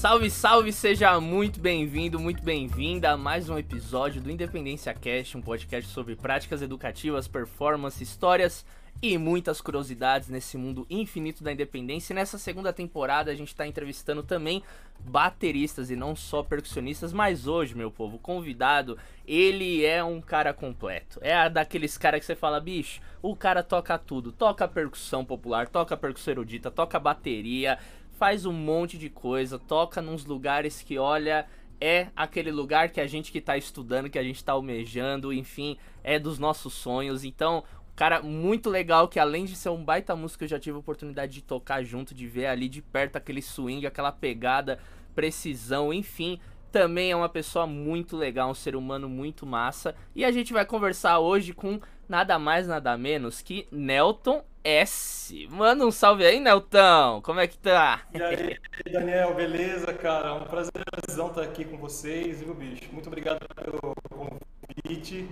Salve, salve, seja muito bem-vindo, muito bem-vinda a mais um episódio do Independência Cast, um podcast sobre práticas educativas, performance, histórias e muitas curiosidades nesse mundo infinito da independência. E nessa segunda temporada a gente está entrevistando também bateristas e não só percussionistas, mas hoje, meu povo, convidado, ele é um cara completo. É daqueles caras que você fala, bicho, o cara toca tudo, toca percussão popular, toca percussão erudita, toca bateria, faz um monte de coisa, toca nos lugares que, olha, é aquele lugar que a gente que tá estudando, que a gente tá almejando, enfim, é dos nossos sonhos. Então, Cara, muito legal que além de ser um baita músico, eu já tive a oportunidade de tocar junto, de ver ali de perto aquele swing, aquela pegada, precisão, enfim. Também é uma pessoa muito legal, um ser humano muito massa. E a gente vai conversar hoje com nada mais, nada menos que Nelton S. Manda um salve aí, Nelton. Como é que tá? E aí, Daniel, beleza, cara? Um prazerzão estar aqui com vocês, viu, bicho? Muito obrigado pelo convite.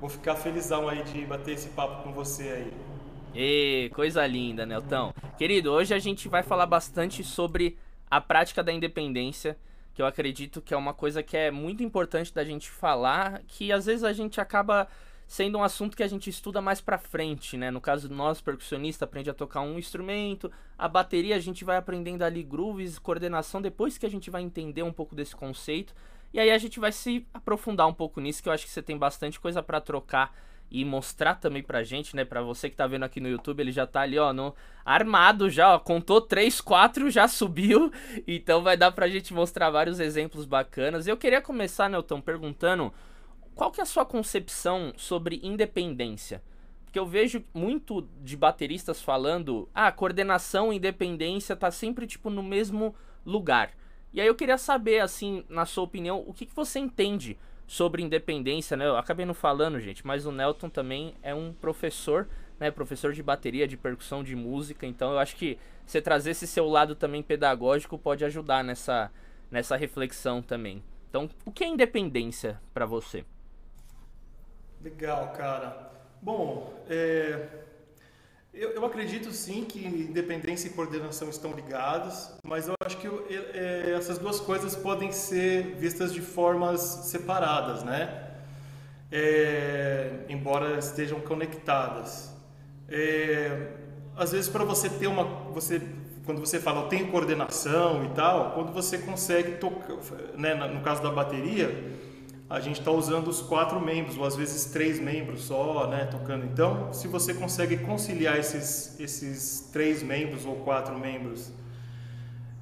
Vou ficar felizão aí de bater esse papo com você aí. E coisa linda, Nelton. Querido, hoje a gente vai falar bastante sobre a prática da independência, que eu acredito que é uma coisa que é muito importante da gente falar, que às vezes a gente acaba sendo um assunto que a gente estuda mais pra frente, né? No caso, nós, percussionista, aprende a tocar um instrumento, a bateria a gente vai aprendendo ali grooves, coordenação, depois que a gente vai entender um pouco desse conceito. E aí a gente vai se aprofundar um pouco nisso, que eu acho que você tem bastante coisa para trocar e mostrar também pra gente, né? Pra você que tá vendo aqui no YouTube, ele já tá ali, ó, no armado já, ó, contou 3, 4, já subiu. Então vai dar pra gente mostrar vários exemplos bacanas. Eu queria começar, Nelton, perguntando qual que é a sua concepção sobre independência? Porque eu vejo muito de bateristas falando, ah, coordenação e independência tá sempre tipo no mesmo lugar. E aí eu queria saber, assim, na sua opinião, o que, que você entende sobre independência, né? Eu acabei não falando, gente, mas o Nelton também é um professor, né? Professor de bateria, de percussão, de música. Então eu acho que você trazer esse seu lado também pedagógico pode ajudar nessa, nessa reflexão também. Então, o que é independência para você? Legal, cara. Bom, é, eu, eu, acredito sim que independência e coordenação estão ligados, mas eu acho que é, essas duas coisas podem ser vistas de formas separadas, né? É, embora estejam conectadas. É, às vezes para você ter uma, você quando você fala eu tenho coordenação e tal, quando você consegue tocar, né, no caso da bateria, a gente está usando os quatro membros, ou às vezes três membros só, né, tocando. Então, se você consegue conciliar esses, esses três membros ou quatro membros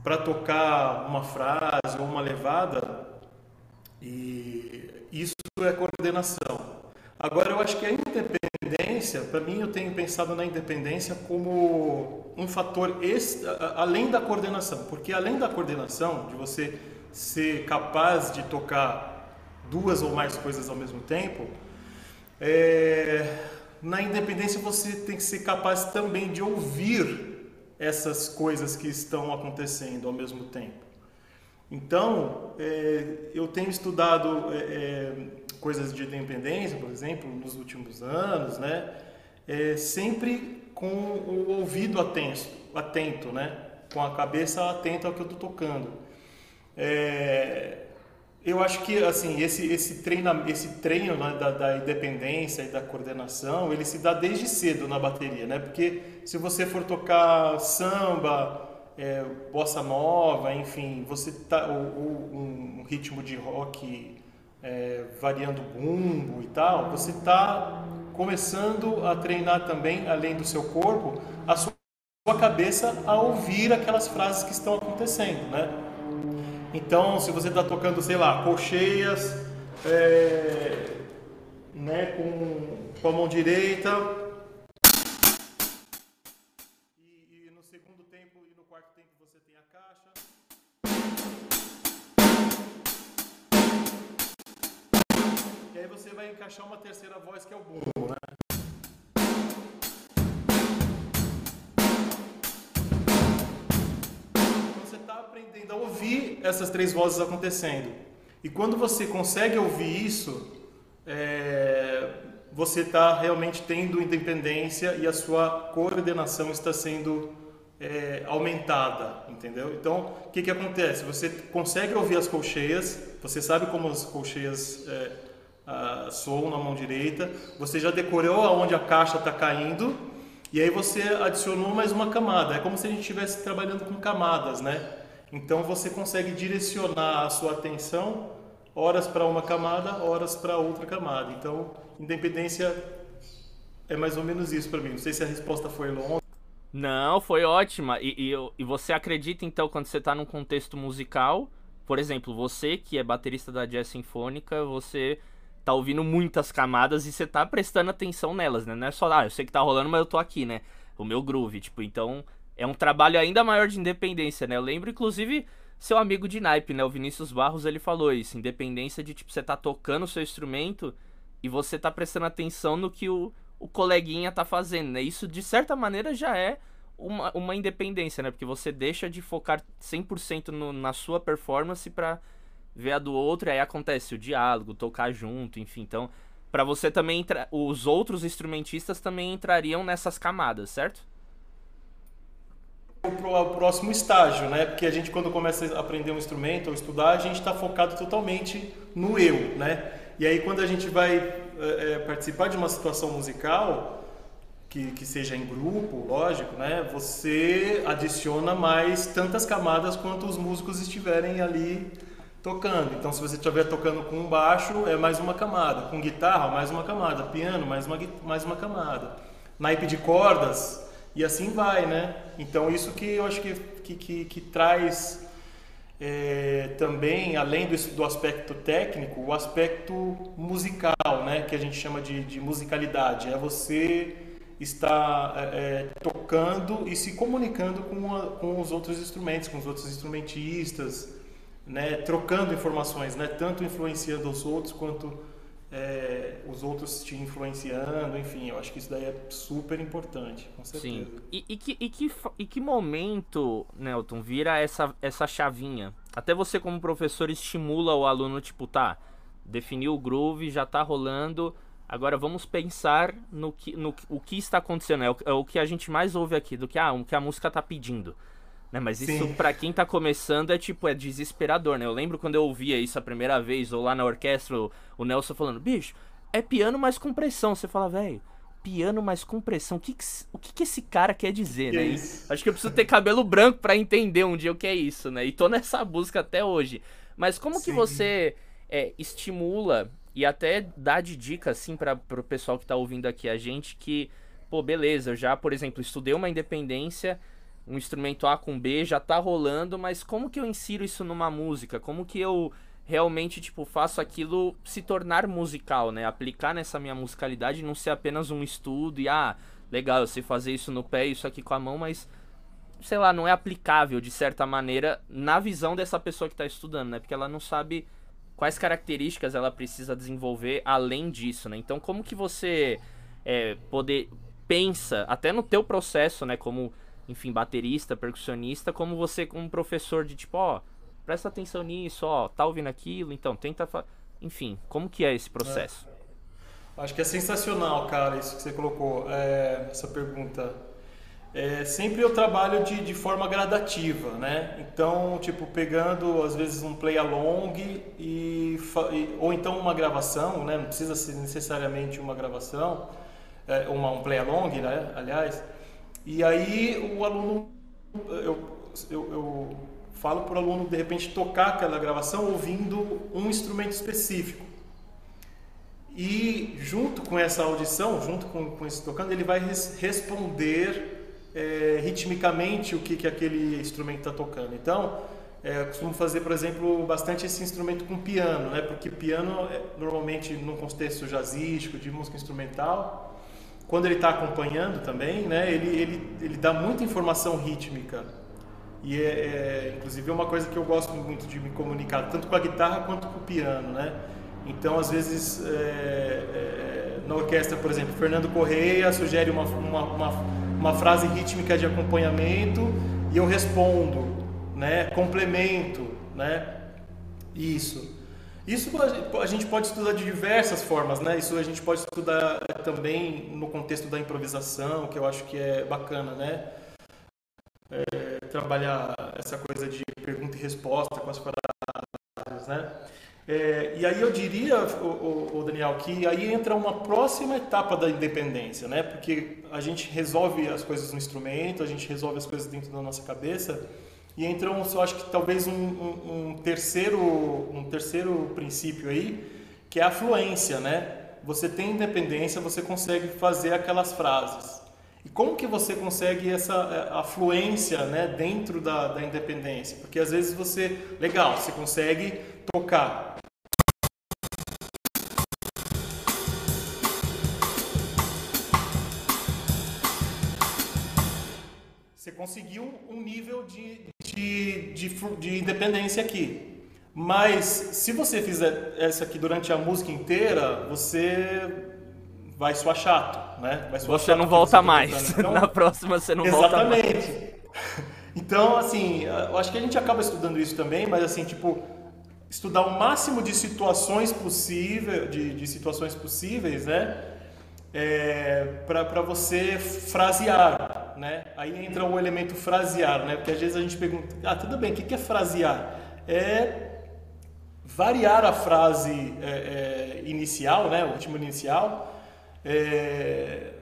para tocar uma frase ou uma levada, e isso é coordenação. Agora, eu acho que a independência, para mim, eu tenho pensado na independência como um fator extra, além da coordenação, porque além da coordenação, de você ser capaz de tocar duas ou mais coisas ao mesmo tempo, é, na independência você tem que ser capaz também de ouvir essas coisas que estão acontecendo ao mesmo tempo. Então, é, eu tenho estudado é, é coisas de independência, por exemplo, nos últimos anos, né? É, sempre com o ouvido atento, atento, né? Com a cabeça atenta ao que eu estou tocando. É, eu acho que assim esse esse treino esse treino né, da, da, independência e da coordenação ele se dá desde cedo na bateria, né? Porque se você for tocar samba, é, bossa nova, enfim, você tá ou, ou um ritmo de rock é, variando bumbo e tal, você está começando a treinar também além do seu corpo a sua cabeça a ouvir aquelas frases que estão acontecendo, né? Então, se você está tocando, sei lá, colcheias, é, né, com, com a mão direita, e, no segundo tempo e no quarto tempo você tem a caixa. E aí você vai encaixar uma terceira voz que é o bumbo, né? Essas três vozes acontecendo. E quando você consegue ouvir isso, é, você está realmente tendo independência e a sua coordenação está sendo é, aumentada, entendeu? Então, o que, que acontece? Você consegue ouvir as colcheias, você sabe como as colcheias é, a, soam na mão direita, você já decorou aonde a caixa está caindo, e aí você adicionou mais uma camada. É como se a gente estivesse trabalhando com camadas, né? Então você consegue direcionar a sua atenção horas para uma camada, horas para outra camada. Então, independência é mais ou menos isso para mim. Não sei se a resposta foi longa. Não, foi ótima. E, e, e você acredita, então, quando você está num contexto musical, por exemplo, você que é baterista da jazz sinfônica, você tá ouvindo muitas camadas e você tá prestando atenção nelas, né? Não é só, ah, eu sei que tá rolando, mas eu tô aqui, né? O meu groove, tipo, então é um trabalho ainda maior de independência, né? Eu lembro, inclusive, seu amigo de naipe, né? O Vinícius Barros, ele falou isso. Independência de, tipo, você tá tocando o seu instrumento e você tá prestando atenção no que o, o coleguinha tá fazendo, né? Isso, de certa maneira, já é uma, uma independência, né? Porque você deixa de focar 100% no, na sua performance para ver a do outro, e aí acontece o diálogo, tocar junto, enfim. Então, para você também, entra... os outros instrumentistas também entrariam nessas camadas, certo? O próximo estágio, né? Porque a gente quando começa a aprender um instrumento ou estudar, a gente está focado totalmente no eu, né? E aí quando a gente vai é, participar de uma situação musical que, que seja em grupo, lógico, né? Você adiciona mais tantas camadas quanto os músicos estiverem ali tocando. Então, se você estiver tocando com um baixo, é mais uma camada. Com guitarra, mais uma camada. Piano, mais uma, mais uma camada. Naipe de cordas, e assim vai, né? Então isso que eu acho que, que, que, que traz é, também, além do, do, aspecto técnico, o aspecto musical, né? Que a gente chama de, de musicalidade. É você estar é, é, tocando e se comunicando com, a, com os outros instrumentos, com os outros instrumentistas, né? Trocando informações, né? Tanto influenciando os outros quanto é, os outros te influenciando, enfim, eu acho que isso daí é super importante, com certeza. Sim. E, e, que, e, que, e que momento, Nelton, vira essa, essa chavinha? Até você, como professor, estimula o aluno, tipo, tá, definiu o groove, já tá rolando, agora vamos pensar no que, no, o que está acontecendo. É o, é o que a gente mais ouve aqui, do que, ah, o que a música tá pedindo. Né, mas isso para quem tá começando é tipo, é desesperador, né? Eu lembro quando eu ouvia isso a primeira vez, ou lá na orquestra, o, Nelson falando, bicho, é piano mais compressão. Você fala, velho, piano mais compressão. O que, que, o que, que esse cara quer dizer, que né? É acho que eu preciso ter cabelo branco para entender um dia o que é isso, né? E tô nessa busca até hoje. Mas como Sim. que você é, estimula e até dá de dica, assim, para pro pessoal que tá ouvindo aqui a gente que, pô, beleza, eu já, por exemplo, estudei uma independência um instrumento A com B já tá rolando, mas como que eu insiro isso numa música? Como que eu realmente tipo faço aquilo se tornar musical, né? Aplicar nessa minha musicalidade não ser apenas um estudo e ah, legal, eu sei fazer isso no pé, isso aqui com a mão, mas sei lá, não é aplicável de certa maneira na visão dessa pessoa que está estudando, né? Porque ela não sabe quais características ela precisa desenvolver além disso, né? Então, como que você é, poder pensa até no teu processo, né? Como enfim, baterista, percussionista, como você como professor de tipo, ó, presta atenção nisso, ó, tá ouvindo aquilo, então tenta, enfim, como que é esse processo? É. Acho que é sensacional, cara, isso que você colocou, é, essa pergunta. É, sempre eu trabalho de, de forma gradativa, né? Então, tipo, pegando às vezes um play along e, e ou então uma gravação, né? Não precisa ser necessariamente uma gravação, é, uma, um play along, né? Aliás, e aí o aluno, eu, eu, eu falo para o aluno de repente tocar aquela gravação ouvindo um instrumento específico. E junto com essa audição, junto com, com esse tocando, ele vai res, responder é, ritmicamente o que, que aquele instrumento está tocando. Então, é, eu costumo fazer, por exemplo, bastante esse instrumento com piano, né? porque piano, é, normalmente, num contexto jazzístico, de música instrumental, quando ele está acompanhando também, né, ele, ele, ele dá muita informação rítmica. E é, é, inclusive é uma coisa que eu gosto muito de me comunicar, tanto com a guitarra quanto com o piano, né? Então, às vezes, é, é, na orquestra, por exemplo, Fernando Correia sugere uma, uma, uma, uma, frase rítmica de acompanhamento e eu respondo, né? Complemento, né? Isso. Isso a gente pode estudar de diversas formas, né? Isso a gente pode estudar também no contexto da improvisação, que eu acho que é bacana, né? é, trabalhar essa coisa de pergunta e resposta com as frases, né? É, e aí eu diria, o, o, Daniel, que aí entra uma próxima etapa da independência, né? Porque a gente resolve as coisas no instrumento, a gente resolve as coisas dentro da nossa cabeça, e entra, um, eu acho que talvez um, um, um, terceiro, um terceiro princípio aí, que é a fluência, né? Você tem independência, você consegue fazer aquelas frases. E como que você consegue essa é, afluência né, dentro da, da independência? Porque às vezes você, legal, você consegue tocar. Você conseguiu um nível de, de, de, de independência aqui. Mas se você fizer essa aqui durante a música inteira, você vai soar chato, né? Vai soar você chato não volta mais. Então, Na próxima você não volta mais. Exatamente. Então, assim, eu acho que a gente acaba estudando isso também, mas assim, tipo, estudar o máximo de situações possíveis, de, de situações possíveis, né? É, para você frasear, né? Aí entra o elemento frasear, né? Porque às vezes a gente pergunta, ah, tudo bem, o que é frasear? É variar a frase é, é, inicial, né? O ritmo inicial, é,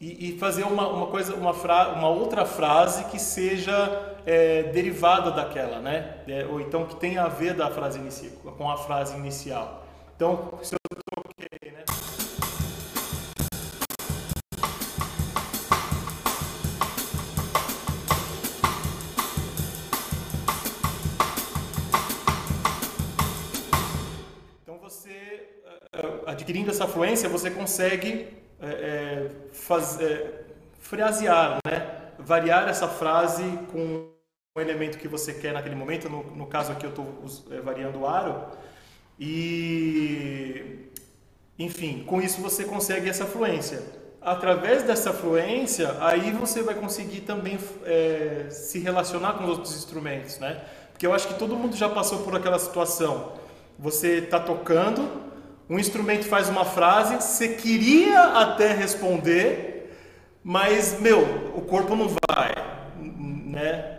e, e, fazer uma, uma coisa, uma, fra, uma outra frase que seja é, derivada daquela, né? É, ou então que tenha a ver da frase inicial, com a frase inicial. Então, se eu adquirindo essa fluência, você consegue é, é, fazer, frasear, né? variar essa frase com o elemento que você quer naquele momento. No, no caso aqui eu estou é, variando o aro. E, enfim, com isso você consegue essa fluência. Através dessa fluência, aí você vai conseguir também é, se relacionar com os outros instrumentos, né? Porque eu acho que todo mundo já passou por aquela situação. Você está tocando, um instrumento faz uma frase, você queria até responder, mas, meu, o corpo não vai, né?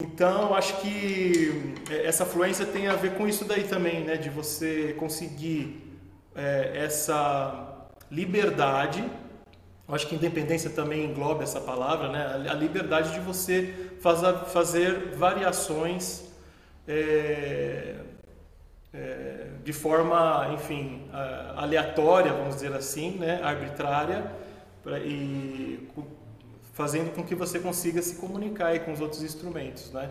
Então, acho que é, essa fluência tem a ver com isso daí também, né? De você conseguir é, essa liberdade. Acho que independência também engloba essa palavra, né? A liberdade de você fazer, fazer variações é, é, de forma, enfim, aleatória, vamos dizer assim, né? Arbitrária, pra, e fazendo com que você consiga se comunicar com os outros instrumentos, né?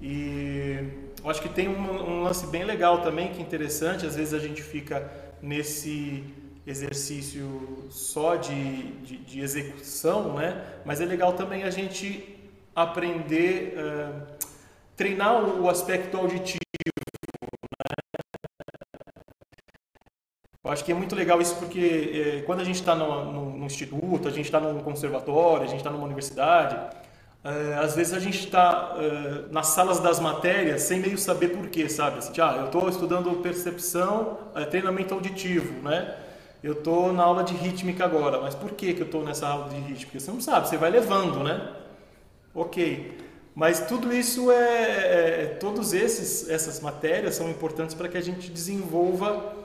E eu acho que tem um, um, lance bem legal também, que é interessante, às vezes a gente fica nesse exercício só de, de, de execução, né? Mas é legal também a gente aprender, uh, treinar o aspecto auditivo, Eu acho que é muito legal isso porque é, quando a gente está no, no, no, instituto, a gente está no conservatório, a gente está numa universidade, é, às vezes a gente está é, nas salas das matérias sem meio saber porquê, sabe? Assim, ah, eu estou estudando percepção, treinamento auditivo, né? Eu estou na aula de rítmica agora, mas por que, que eu estou nessa aula de rítmica? Você não sabe, você vai levando, né? Ok. Mas tudo isso é, é, é todos esses essas matérias são importantes para que a gente desenvolva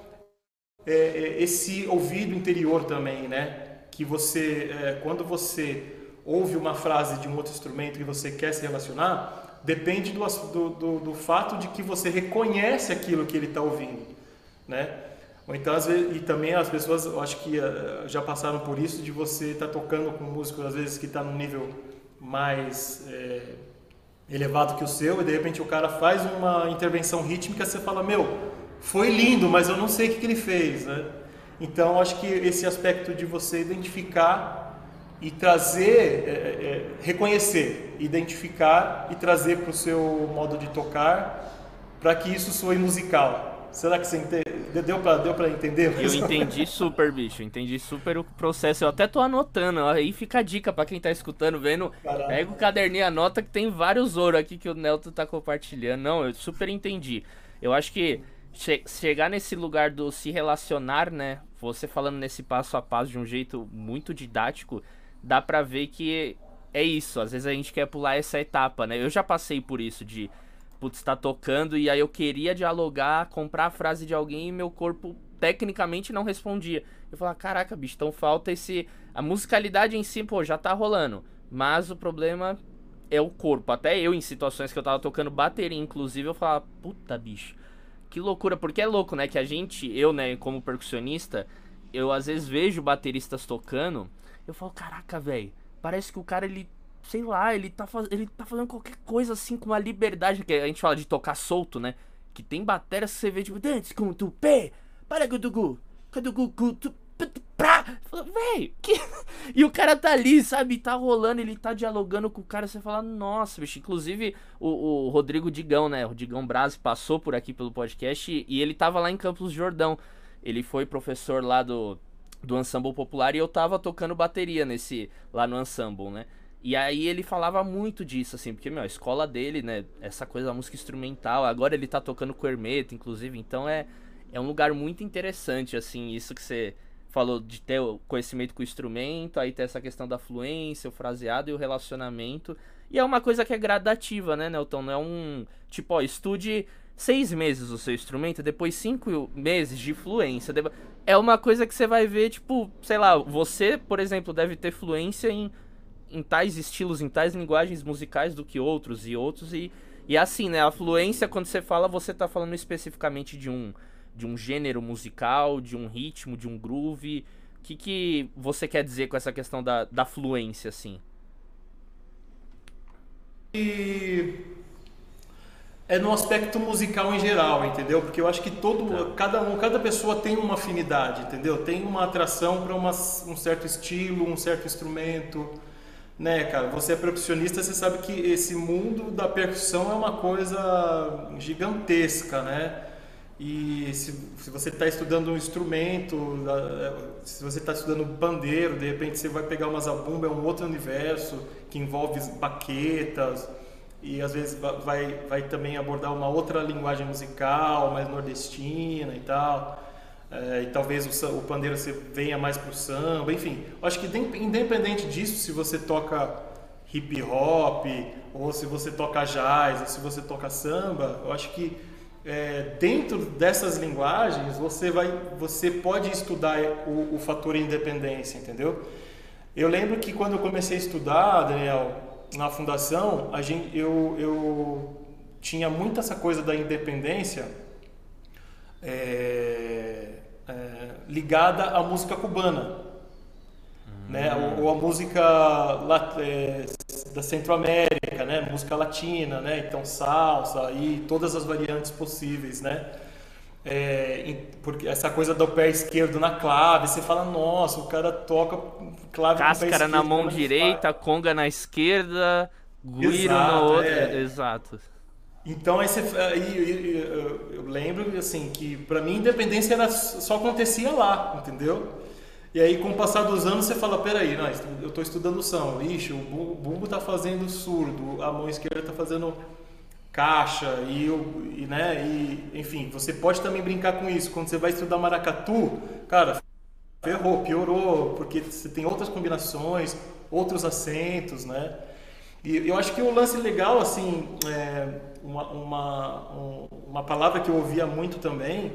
é, é, esse ouvido interior também, né? Que você, é, quando você ouve uma frase de um outro instrumento que você quer se relacionar, depende do, do, do, fato de que você reconhece aquilo que ele está ouvindo, né? Ou então, às vezes, e também as pessoas, eu acho que uh, já passaram por isso, de você estar tá tocando com um músico, às vezes, que está num nível mais é, elevado que o seu, e de repente o cara faz uma intervenção rítmica, você fala, meu, foi lindo, mas eu não sei o que, que ele fez, né? Então, acho que esse aspecto de você identificar e trazer, é, é, é reconhecer, identificar e trazer para o seu modo de tocar, para que isso soe musical. Será que você entende? deu para deu entender? Eu entendi super, bicho. Entendi super o processo. Eu até tô anotando. Aí fica a dica para quem tá escutando, vendo. Caraca. Pega o caderninho, anota que tem vários ouro aqui que o Nelton tá compartilhando. Não, eu super entendi. Eu acho que che chegar nesse lugar do se relacionar, né? Você falando nesse passo a passo de um jeito muito didático, dá pra ver que é isso, às vezes a gente quer pular essa etapa, né? Eu já passei por isso de putz, tá tocando e aí eu queria dialogar, comprar a frase de alguém e meu corpo tecnicamente não respondia. Eu falava, caraca, bicho, então falta esse. A musicalidade em si, pô, já tá rolando. Mas o problema é o corpo. Até eu, em situações que eu tava tocando bateria, inclusive, eu falava, puta, bicho, que loucura. Porque é louco, né? Que a gente, eu, né, como percussionista, eu às vezes vejo bateristas tocando, eu falo, caraca, velho, parece que o cara, ele sei lá, ele tá, faz... ele tá fazendo qualquer coisa assim com uma liberdade, que a gente fala de tocar solto, né? Que tem bateria que você vê, tipo, dance com tu pé, para gudugu, gudugu, tu pra. Que. E o cara tá ali, sabe? Tá rolando, ele tá dialogando com o cara. Você fala, nossa, bicho. Inclusive, o, o Rodrigo Digão, né? O Digão Braz passou por aqui pelo podcast e, e ele tava lá em Campos Jordão. Ele foi professor lá do, do Ensemble Popular e eu tava tocando bateria nesse. lá no Ensemble, né? E aí ele falava muito disso, assim, porque, meu, a escola dele, né? Essa coisa da música instrumental. Agora ele tá tocando com Hermeto, inclusive. Então é, é um lugar muito interessante, assim, isso que você falou de ter o conhecimento com o instrumento, aí tem essa questão da fluência, o fraseado e o relacionamento. E é uma coisa que é gradativa, né, Nelton? Não é um. Tipo, ó, estude seis meses o seu instrumento, depois cinco meses de fluência. É uma coisa que você vai ver, tipo, sei lá, você, por exemplo, deve ter fluência em, em tais estilos, em tais linguagens musicais do que outros e outros. E, e assim, né? A fluência, quando você fala, você tá falando especificamente de um de um gênero musical, de um ritmo, de um groove? O que, que você quer dizer com essa questão da, da fluência, assim? E é no aspecto musical em geral, entendeu? Porque eu acho que todo, tá. cada um, cada pessoa tem uma afinidade, entendeu? Tem uma atração para um certo estilo, um certo instrumento, né, cara? Você é percussionista, você sabe que esse mundo da percussão é uma coisa gigantesca, né? E se, se você está estudando um instrumento, se você está estudando pandeiro, de repente você vai pegar uma zabumba, é um outro universo que envolve baquetas e às vezes vai, vai também abordar uma outra linguagem musical, mais nordestina e tal. É, e talvez o, o pandeiro você venha mais para o samba, enfim. Acho que independente disso, se você toca hip hop, ou se você toca jazz, ou se você toca samba, eu acho que é, dentro dessas linguagens você vai você pode estudar o, o, fator independência entendeu eu lembro que quando eu comecei a estudar Daniel na fundação a gente eu, eu tinha muito essa coisa da independência é, é, ligada à música cubana né? Ou, ou a música é, da Centro-América, né? Música latina, né? Então salsa e todas as variantes possíveis, né? É, porque essa coisa do pé esquerdo na clave, você fala, nossa, o cara toca clave Cáscara na mão direita, conga na esquerda, guiro na outra, é. exato. Então aí, você, aí eu, eu lembro assim que para mim independência era, só acontecia lá, entendeu? E aí, com o passar dos anos, você fala: peraí, não, eu estou estudando samba, ixi, o bumbo está fazendo surdo, a mão esquerda está fazendo caixa, e, e, né, e, enfim, você pode também brincar com isso. Quando você vai estudar maracatu, cara, ferrou, piorou, porque você tem outras combinações, outros acentos, né? E eu acho que o lance legal, assim, é uma, uma, uma palavra que eu ouvia muito também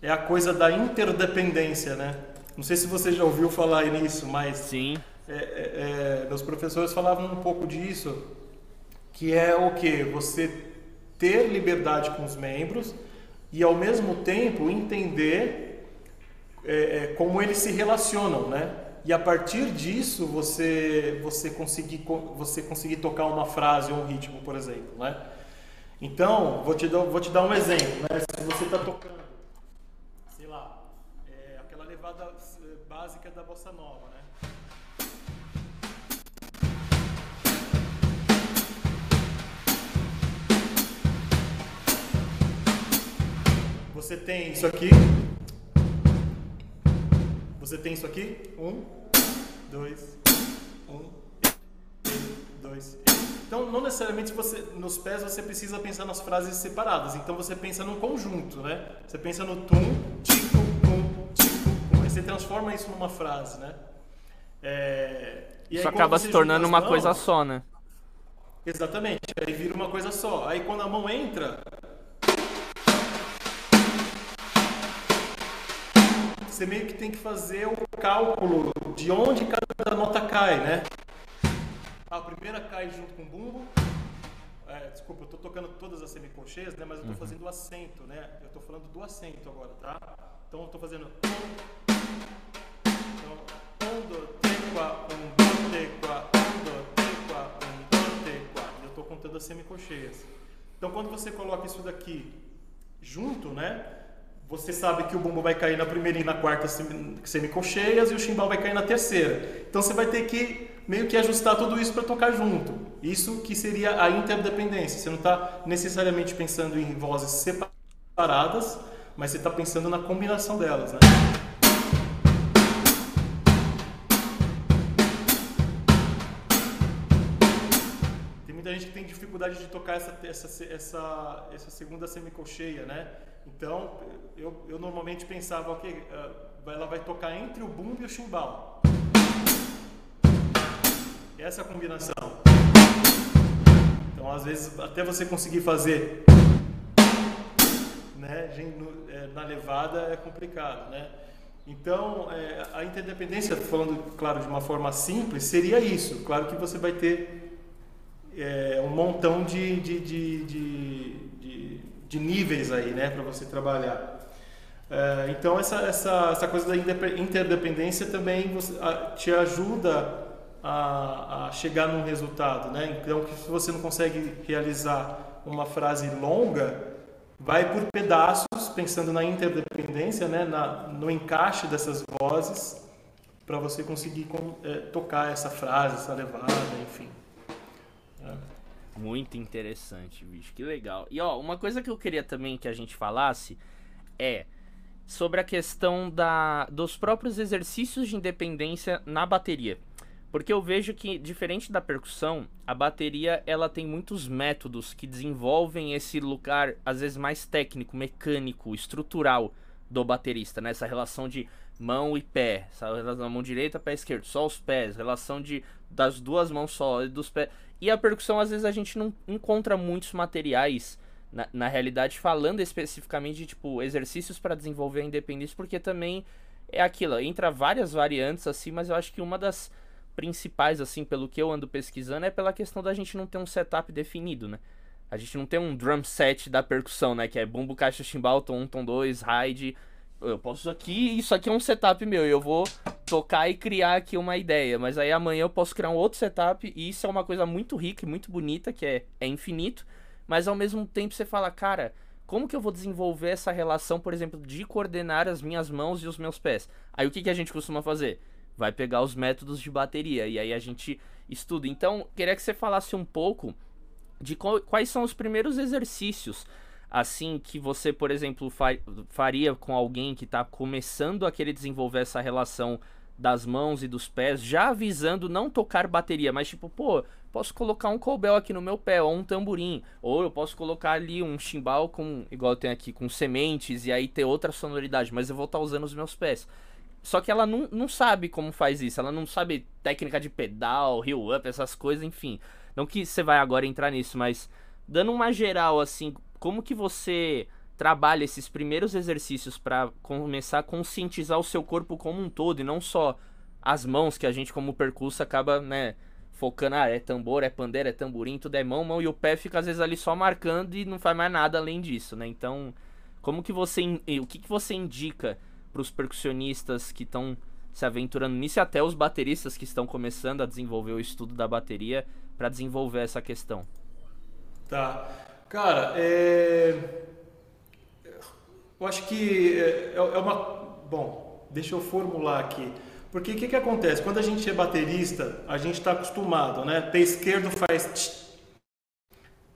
é a coisa da interdependência, né? Não sei se você já ouviu falar nisso, mas sim. É, é, é, meus professores falavam um pouco disso, que é o que você ter liberdade com os membros e ao mesmo tempo entender é, é, como eles se relacionam, né? E a partir disso você você conseguir você conseguir tocar uma frase ou um ritmo, por exemplo, né? Então vou te dar vou te dar um exemplo, né? Se você está tocando básica da bossa nova, né? Você tem isso aqui. Você tem isso aqui. Um, dois, um, dois. Então, não necessariamente você, nos pés você precisa pensar nas frases separadas. Então, você pensa num conjunto, né? Você pensa no tum, tico, você transforma isso numa frase, né? É, Isso acaba se tornando uma mãos, coisa só, né? Exatamente, aí vira uma coisa só. Aí quando a mão entra, você meio que tem que fazer o cálculo de onde cada nota cai, né? A primeira cai junto com o bumbo. É, desculpa, eu estou tocando todas as semicolcheias, né? Mas eu estou uhum. fazendo o acento, né? Eu estou falando do acento agora, tá? Então eu estou fazendo. Eu estou contando as semicolcheias. Então quando você coloca isso daqui junto, né? Você sabe que o bumbo vai cair na primeira e na quarta semicolcheias e o chimbal vai cair na terceira. Então você vai ter que meio que ajustar tudo isso para tocar junto. Isso que seria a interdependência. Você não está necessariamente pensando em vozes separadas, mas você está pensando na combinação delas. Né? Dificuldade de tocar essa, essa, essa, essa segunda semicolcheia, né? Então, eu, eu normalmente pensava, ok, uh, ela vai tocar entre o bumbo e o chimbal. Essa é combinação. Então, às vezes, até você conseguir fazer né, é, na levada é complicado, né? Então, é, a interdependência, falando, claro, de uma forma simples, seria isso. Claro que você vai ter é, um montão de, de, de, de, de níveis aí, né, para você trabalhar. É, então, essa, essa, essa coisa da interdependência também você, a, te ajuda a, a chegar num resultado, né? Então, se você não consegue realizar uma frase longa, vai por pedaços, pensando na interdependência, né? Na, no encaixe dessas vozes, para você conseguir com, é, tocar essa frase, essa levada, enfim. É. Muito interessante, bicho, que legal. E ó, uma coisa que eu queria também que a gente falasse é sobre a questão da, dos próprios exercícios de independência na bateria. Porque eu vejo que, diferente da percussão, a bateria ela tem muitos métodos que desenvolvem esse lugar, às vezes, mais técnico, mecânico, estrutural do baterista, né? Essa relação de mão e pé, essa relação mão direita, pé esquerdo, só os pés, relação de das duas mãos só, e dos pés. E a percussão, às vezes, a gente não encontra muitos materiais, na, na realidade, falando especificamente de, tipo, exercícios para desenvolver a independência, porque também é aquilo, entra várias variantes, assim, mas eu acho que uma das principais, assim, pelo que eu ando pesquisando, é pela questão da gente não ter um setup definido, né? A gente não tem um drum set da percussão, né? Que é bumbo, caixa, chimbal, tom 1, tom 2, ride. Eu posso aqui, isso aqui é um setup meu, eu vou tocar e criar aqui uma ideia. Mas aí amanhã eu posso criar um outro setup, e isso é uma coisa muito rica e muito bonita, que é, é infinito. Mas ao mesmo tempo você fala, cara, como que eu vou desenvolver essa relação, por exemplo, de coordenar as minhas mãos e os meus pés? Aí o que, que a gente costuma fazer? vai pegar os métodos de bateria e aí a gente estuda. Então, queria que você falasse um pouco de quais são os primeiros exercícios assim que você, por exemplo, faria com alguém que está começando a querer desenvolver essa relação das mãos e dos pés, já avisando não tocar bateria, mas tipo, pô, posso colocar um cobel aqui no meu pé, ou um tamborim, ou eu posso colocar ali um chimbal com, igual tenho aqui, com sementes, e aí ter outra sonoridade, mas eu vou estar tá usando os meus pés. Só que ela não, não sabe como faz isso. Ela não sabe técnica de pedal, heel up, essas coisas, enfim. Não que você vai agora entrar nisso, mas dando uma geral assim, como que você trabalha esses primeiros exercícios para começar a conscientizar o seu corpo como um todo e não só as mãos que a gente como percurso acaba, né, focando, ah, é tambor, é pandeira, é tamborim, tudo é mão, mão e o pé fica às vezes ali só marcando e não faz mais nada além disso, né? Então, como que você o que que você indica para os percussionistas que estão se aventurando nisso e até os bateristas que estão começando a desenvolver o estudo da bateria para desenvolver essa questão? Tá. Cara, é... eu acho que é, é uma. Bom, deixa eu formular aqui. Porque o que, que acontece? Quando a gente é baterista, a gente está acostumado, né? Pé esquerdo faz tch,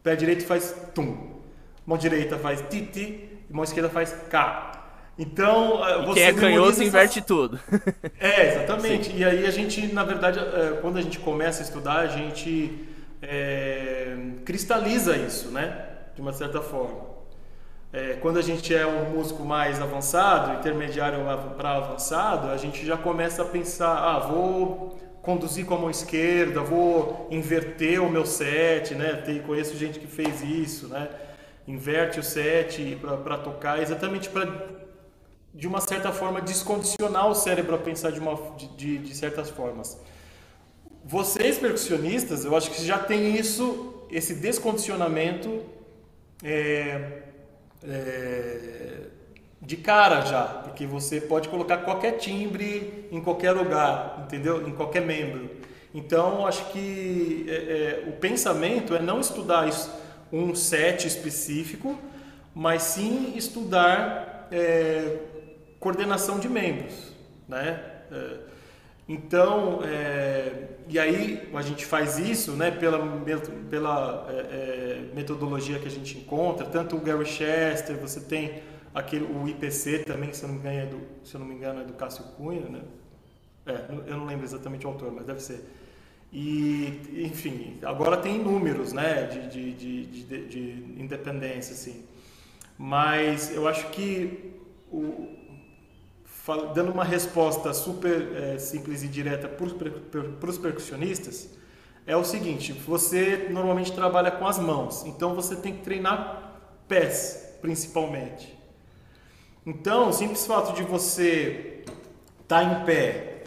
pé direito faz tum, mão direita faz ti, ti e mão esquerda faz cá. Então, eh, você. Quem é canhoto essa... inverte tudo. É, exatamente. Sim. E aí a gente, na verdade, quando a gente começa a estudar, a gente é, cristaliza isso, né? De uma certa forma. É, quando a gente é um músico mais avançado, intermediário para avançado, a gente já começa a pensar: ah, vou conduzir com a mão esquerda, vou inverter o meu set, né? Tem, conheço gente que fez isso, né? Inverte o set para tocar, exatamente para de uma certa forma descondicionar o cérebro a pensar de, uma, de, de, de certas formas. Vocês percussionistas, eu acho que já tem isso, esse descondicionamento é, é, de cara já, porque você pode colocar qualquer timbre em qualquer lugar, entendeu? Em qualquer membro. Então, acho que é, é, o pensamento é não estudar um set específico, mas sim estudar é, coordenação de membros, né? É, então, é, e aí a gente faz isso, né? Pela, pela é, metodologia que a gente encontra, tanto o Gary Chester, você tem aquele, o IPC também, se eu não me engano, é do, se eu não me engano, é do Cássio Cunha, né? É, eu não lembro exatamente o autor, mas deve ser. E, enfim, agora tem números, né, de, de, de, de, de independência, assim. Mas eu acho que, dando uma resposta super é, simples e direta para os percussionistas, é o seguinte: você normalmente trabalha com as mãos, então você tem que treinar pés, principalmente. Então, o simples fato de você estar tá em pé,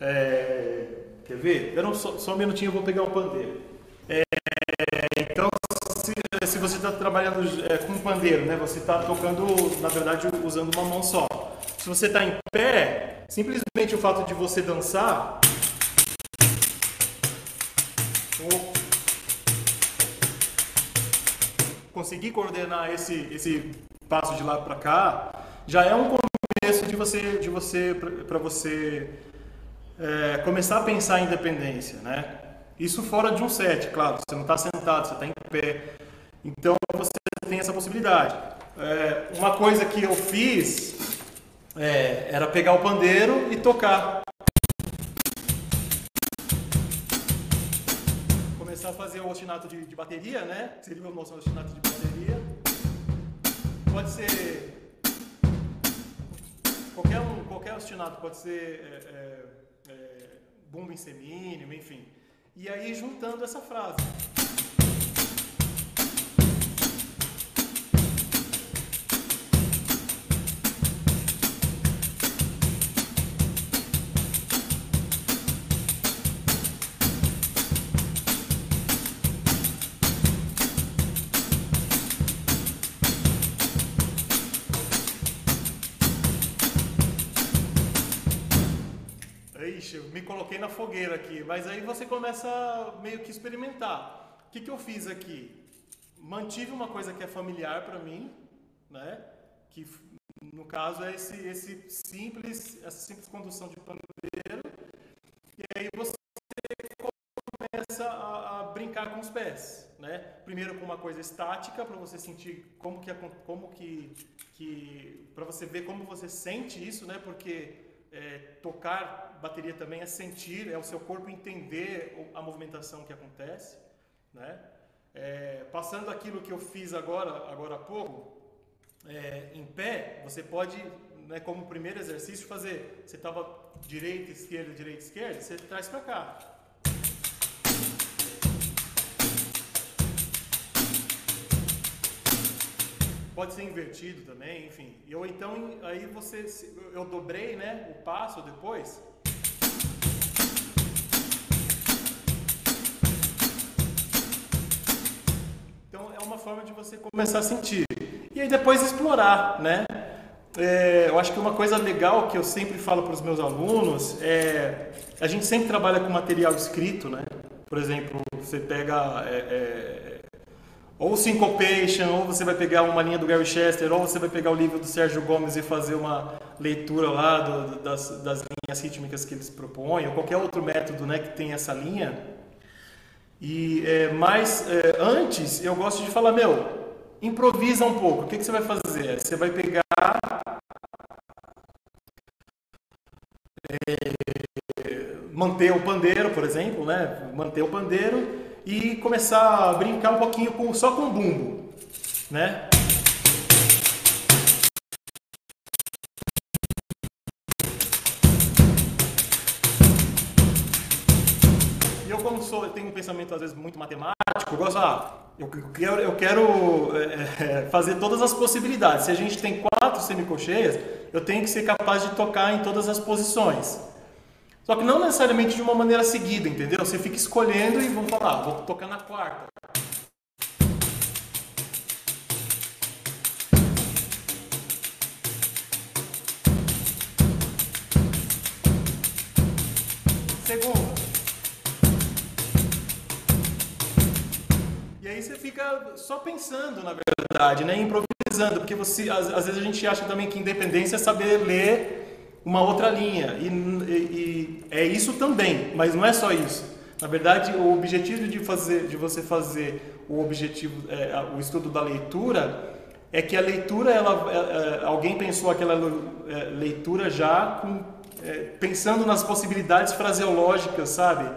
é, quer ver? Não, só, só, um minutinho, eu vou pegar um pandeiro. É, então, se, você está trabalhando é, com pandeiro, né, você está tocando, na verdade, usando uma mão só. Se você está em pé, simplesmente o fato de você dançar conseguir coordenar esse, esse passo de lá para cá, já é um começo de você, de você para você é, começar a pensar em independência, né? Isso fora de um set, claro. Você não está sentado, você está em pé. Então você tem essa possibilidade. É, uma coisa que eu fiz é, era pegar o pandeiro e tocar. Começar a fazer o ostinato de, de bateria, né? Seria o nosso ostinato de bateria. Pode ser Qualquer, um, qualquer ostinato pode ser é, é, é, bumbo em semínimo, enfim. E aí juntando essa frase. Me coloquei na fogueira aqui, mas aí você começa meio que experimentar. O que, que eu fiz aqui? Mantive uma coisa que é familiar para mim, né? Que no caso é esse, esse simples, essa simples condução de pandeiro. E aí você começa a, a, brincar com os pés, né? Primeiro com uma coisa estática para você sentir como que como que, que para você ver como você sente isso, né? Porque é, tocar bateria também é sentir, é o seu corpo entender a movimentação que acontece, né? É, passando aquilo que eu fiz agora, agora há pouco, é, em pé, você pode, né, como primeiro exercício, fazer. Você estava direita, esquerda, direita, esquerda, você traz para cá. Pode ser invertido também, enfim. Eu então aí você eu dobrei, né, o passo depois. Então é uma forma de você começar a sentir e aí depois explorar, né? É, eu acho que uma coisa legal que eu sempre falo para os meus alunos é a gente sempre trabalha com material escrito, né? Por exemplo, você pega é, é, ou Syncopation, ou você vai pegar uma linha do Gary Chester, ou você vai pegar o livro do Sérgio Gomes e fazer uma leitura lá do, das, das linhas rítmicas que eles propõem, ou qualquer outro método né, que tem essa linha. E, é, mas é, antes eu gosto de falar, meu, improvisa um pouco. O que, que você vai fazer? Você vai pegar é, manter o pandeiro, por exemplo, né? Manter o pandeiro e começar a brincar um pouquinho com, só com o bumbo, né? eu tenho um pensamento às vezes muito matemático, eu gosto, ah, eu quero, eu quero é, fazer todas as possibilidades. Se a gente tem quatro semicolcheias, eu tenho que ser capaz de tocar em todas as posições. Só que não necessariamente de uma maneira seguida, entendeu? Você fica escolhendo e vamos falar, ah, vou tocar na quarta. Segunda. E aí você fica só pensando, na verdade, né? Improvisando, porque você, às, às vezes a gente acha também que independência é saber ler uma outra linha. E, e, e, é isso também, mas não é só isso. Na verdade, o objetivo de, fazer, de você fazer o objetivo, é, o estudo da leitura, é que a leitura, ela, é, é alguém pensou aquela é, leitura já com, é, pensando nas possibilidades fraseológicas, sabe?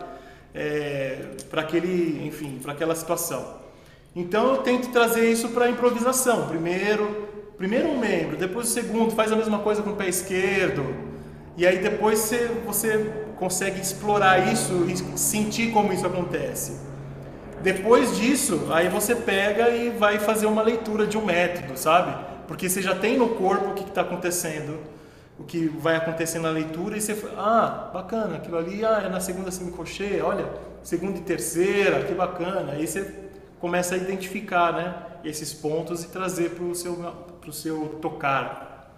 para aquele, enfim, para aquela situação. Então eu tento trazer isso para a improvisação. Primeiro, primeiro um membro, depois o segundo, faz a mesma coisa com o pé esquerdo. E aí depois você, você consegue explorar isso e sentir como isso acontece. Depois disso, aí você pega e vai fazer uma leitura de um método, sabe? Porque você já tem no corpo o que está acontecendo, o que vai acontecer na leitura, e você fala, ah, bacana, aquilo ali ah, é na segunda semicocheia, olha, segunda e terceira, que bacana. Aí você começa a identificar né, esses pontos e trazer para o seu, pro seu tocar.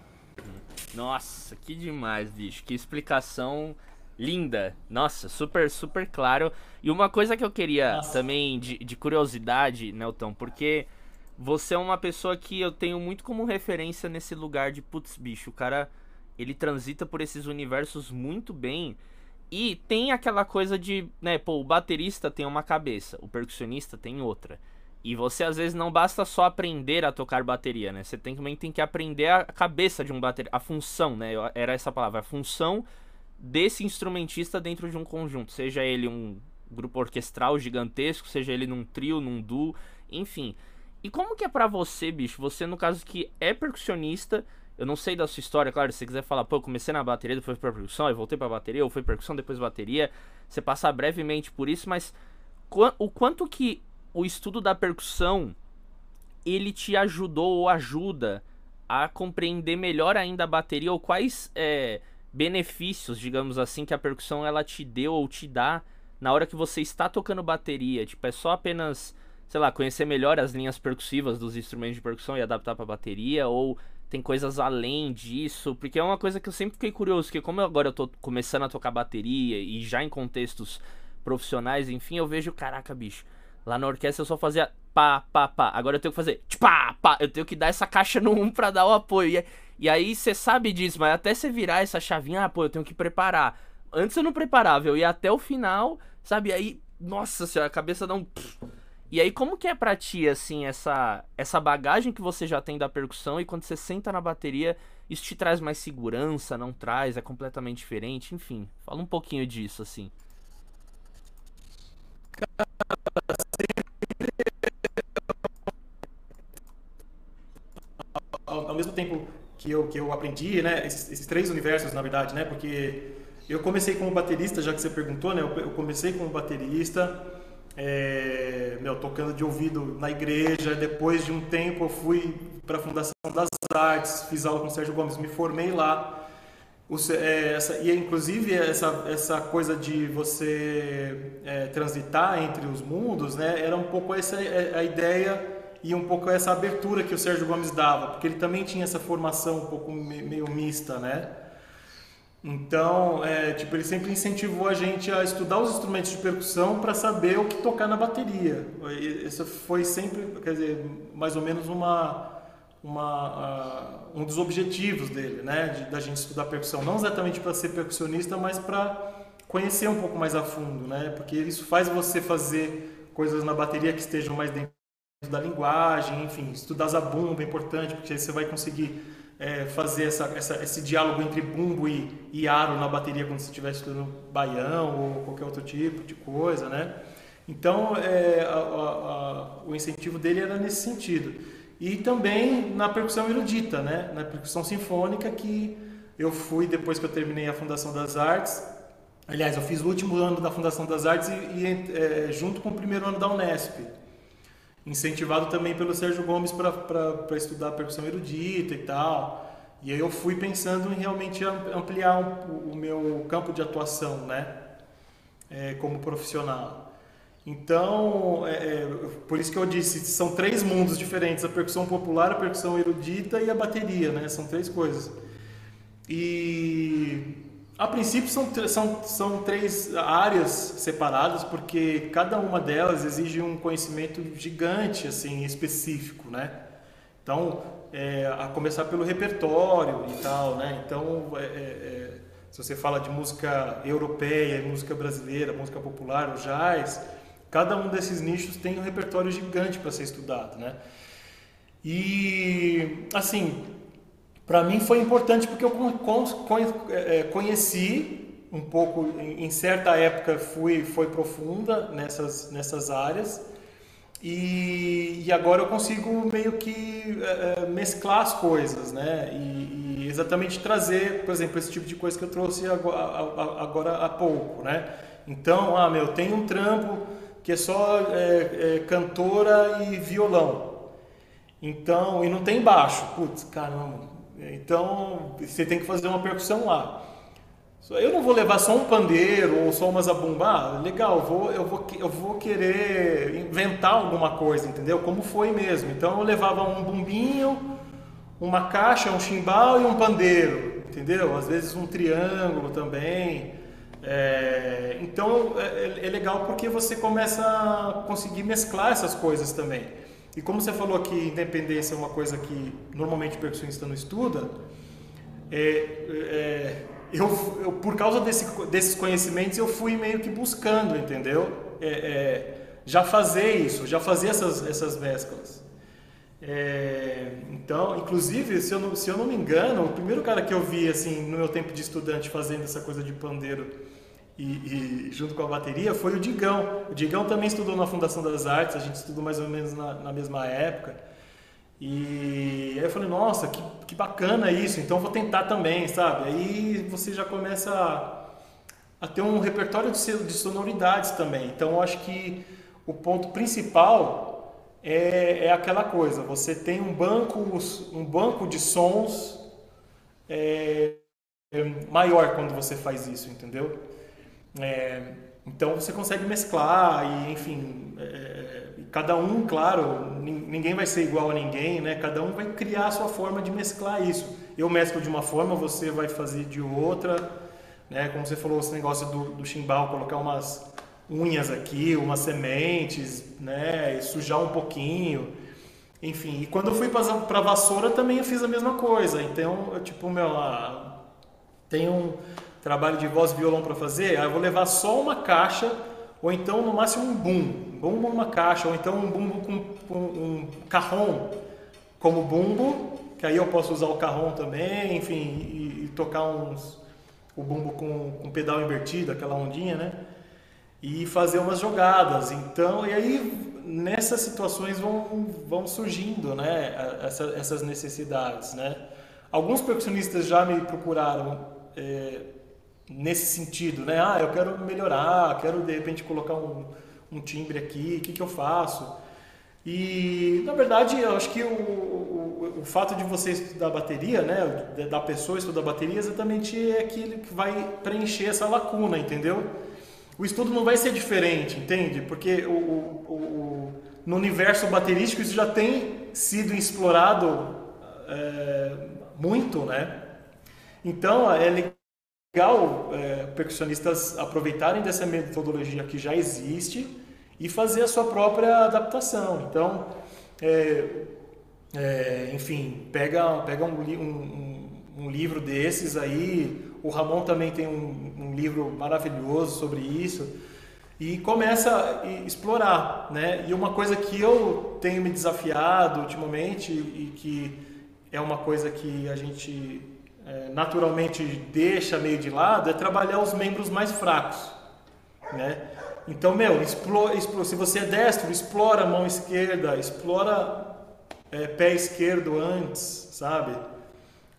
Nossa, que demais, bicho. Que explicação linda. Nossa, super, super claro. E uma coisa que eu queria Nossa. também de, de curiosidade, Nelton, porque você é uma pessoa que eu tenho muito como referência nesse lugar de putz, bicho. O cara, ele transita por esses universos muito bem. E tem aquela coisa de, né, pô, o baterista tem uma cabeça, o percussionista tem outra. E você às vezes não basta só aprender a tocar bateria, né? Você também tem que aprender a cabeça de um baterista, a função, né? Era essa palavra, a função desse instrumentista dentro de um conjunto, seja ele um grupo orquestral gigantesco, seja ele num trio, num duo, enfim. E como que é para você, bicho? Você no caso que é percussionista, eu não sei da sua história, claro, se você quiser falar, pô, eu comecei na bateria, depois pra percussão, aí voltei pra bateria, ou foi percussão, depois bateria. Você passar brevemente por isso, mas o quanto que o estudo da percussão ele te ajudou ou ajuda a compreender melhor ainda a bateria ou quais é, benefícios, digamos assim, que a percussão ela te deu ou te dá na hora que você está tocando bateria. Tipo, é só apenas, sei lá, conhecer melhor as linhas percussivas dos instrumentos de percussão e adaptar para bateria ou tem coisas além disso, porque é uma coisa que eu sempre fiquei curioso, que como agora eu tô começando a tocar bateria e já em contextos profissionais, enfim, eu vejo, caraca, bicho, lá na orquestra eu só fazia pá, pá, pá, agora eu tenho que fazer pá, pá, eu tenho que dar essa caixa no 1 pra dar o apoio, e, aí você sabe disso, mas até você virar essa chavinha, ah, pô, eu tenho que preparar. Antes eu não preparava, eu ia até o final, sabe, aí, nossa senhora, a cabeça dá um... E aí, como que é pra ti, assim, essa, essa bagagem que você já tem da percussão e quando você senta na bateria, isso te traz mais segurança, não traz, é completamente diferente? Enfim, fala um pouquinho disso, assim. Ao, mesmo tempo que eu, que eu aprendi, né, esses, esses três universos, na verdade, né, porque eu comecei como baterista, já que você perguntou, né, eu comecei como baterista, é, meu, tocando de ouvido na igreja. Depois de um tempo eu fui para a Fundação das Artes, fiz aula com o Sérgio Gomes, me formei lá. O, é, essa, e inclusive essa, essa coisa de você é, transitar entre os mundos, né, era um pouco essa é, a ideia e um pouco essa abertura que o Sérgio Gomes dava, porque ele também tinha essa formação um pouco meio mista, né? Então, é, tipo, ele sempre incentivou a gente a estudar os instrumentos de percussão para saber o que tocar na bateria. Isso foi sempre, quer dizer, mais ou menos uma, uma uh, um dos objetivos dele, né, de, da gente estudar percussão, não exatamente para ser percussionista, mas para conhecer um pouco mais a fundo, né, porque isso faz você fazer coisas na bateria que estejam mais dentro da linguagem, enfim, estudar zabumba é importante, porque aí você vai conseguir é, fazer essa, essa, esse diálogo entre bumbo e, e aro na bateria quando você estiver estudando baião ou qualquer outro tipo de coisa, né? Então, é, a, a, o incentivo dele era nesse sentido. E também na percussão erudita, né? Na percussão sinfônica que eu fui depois que eu terminei a Fundação das Artes, Aliás, eu fiz o último ano da Fundação das Artes e, e é, junto com o primeiro ano da Unesp. Incentivado também pelo Sérgio Gomes para estudar percussão erudita e tal. E aí eu fui pensando em realmente ampliar o, meu campo de atuação, né? É, como profissional. Então, é, é, por isso que eu disse, são três mundos diferentes: a percussão popular, a percussão erudita e a bateria, né? São três coisas. E a princípio são, são, são três áreas separadas, porque cada uma delas exige um conhecimento gigante, assim, específico, né? Então, é, a começar pelo repertório e tal, né? Então, é, é, é se você fala de música europeia, música brasileira, música popular, o jazz, cada um desses nichos tem um repertório gigante para ser estudado, né? E, assim, para mim foi importante porque eu é, é, conheci um pouco, em certa época fui foi profunda nessas nessas áreas e, e agora eu consigo meio que é, mesclar as coisas, né? E, e, exatamente trazer, por exemplo, esse tipo de coisa que eu trouxe agora, agora há pouco, né? Então, ah, meu, tem um trampo que é só é, é, cantora e violão. Então, e não tem baixo. Putz, caramba, então, você tem que fazer uma percussão lá. Eu não vou levar só um pandeiro ou só uma zabumba. Ah, legal, vou, eu, vou, eu vou querer inventar alguma coisa, entendeu? Como foi mesmo. Então eu levava um bumbinho, uma caixa, um chimbal e um pandeiro, entendeu? Às vezes um triângulo também. É, então é, é legal porque você começa a conseguir mesclar essas coisas também. E como você falou que independência é uma coisa que normalmente o percussionista não estuda, é, é, eu, eu, por causa desse, desses conhecimentos eu fui meio que buscando, entendeu? É, é já fazer isso, já fazer essas, essas mesclas. É, então, inclusive, se eu, não, se eu não me engano, o primeiro cara que eu vi assim no meu tempo de estudante fazendo essa coisa de pandeiro e, e, junto com a bateria foi o Digão. O Digão também estudou na Fundação das Artes, a gente estudou mais ou menos na, na mesma época. E aí eu falei, nossa, que, que bacana isso, então vou tentar também, sabe? Aí você já começa a, a ter um repertório de, de sonoridades também. Então eu acho que o ponto principal é, é aquela coisa, você tem um banco, um banco de sons é, é maior quando você faz isso, entendeu? É, então você consegue mesclar e, enfim, é, cada um, claro, ninguém vai ser igual a ninguém, né? Cada um vai criar a sua forma de mesclar isso. Eu mesclo de uma forma, você vai fazer de outra, né? Como você falou, esse negócio do, do chimbal, colocar umas unhas aqui, umas sementes, né? E sujar um pouquinho. Enfim, e quando eu fui para vassoura também eu fiz a mesma coisa. Então, eu, tipo, meu, ah, tem um trabalho de voz e violão para fazer, aí eu vou levar só uma caixa, ou então no máximo um bumbo, bumbo numa caixa, ou então um bumbo com, com um carrom como bumbo, que aí eu posso usar o carrom também, enfim, e, e tocar uns, o bumbo com, com pedal invertido, aquela ondinha, né? E fazer umas jogadas. Então, e aí nessas situações vão, vão surgindo, né? Essa, essas necessidades, né? Alguns percussionistas já me procuraram é, nesse sentido, né? Ah, eu quero melhorar, quero de repente colocar um, um timbre aqui, o que, que eu faço? E na verdade, eu acho que o, o, o, fato de você estudar bateria, né, da pessoa estudar bateria, exatamente é aquilo que vai preencher essa lacuna, entendeu? O estudo não vai ser diferente, entende? Porque o, o no universo baterístico isso já tem sido explorado é, muito, né? Então, é legal é, percussionistas aproveitarem dessa metodologia que já existe e fazer a sua própria adaptação. Então, é, é, enfim, pega, pega um, um, um, livro desses aí. O Ramon também tem um, um livro maravilhoso sobre isso e começa a explorar, né? E uma coisa que eu tenho me desafiado ultimamente e que é uma coisa que a gente é, naturalmente deixa meio de lado é trabalhar os membros mais fracos, né? Então, meu, explora, explora, se você é destro, explora a mão esquerda, explora é, pé esquerdo antes, sabe?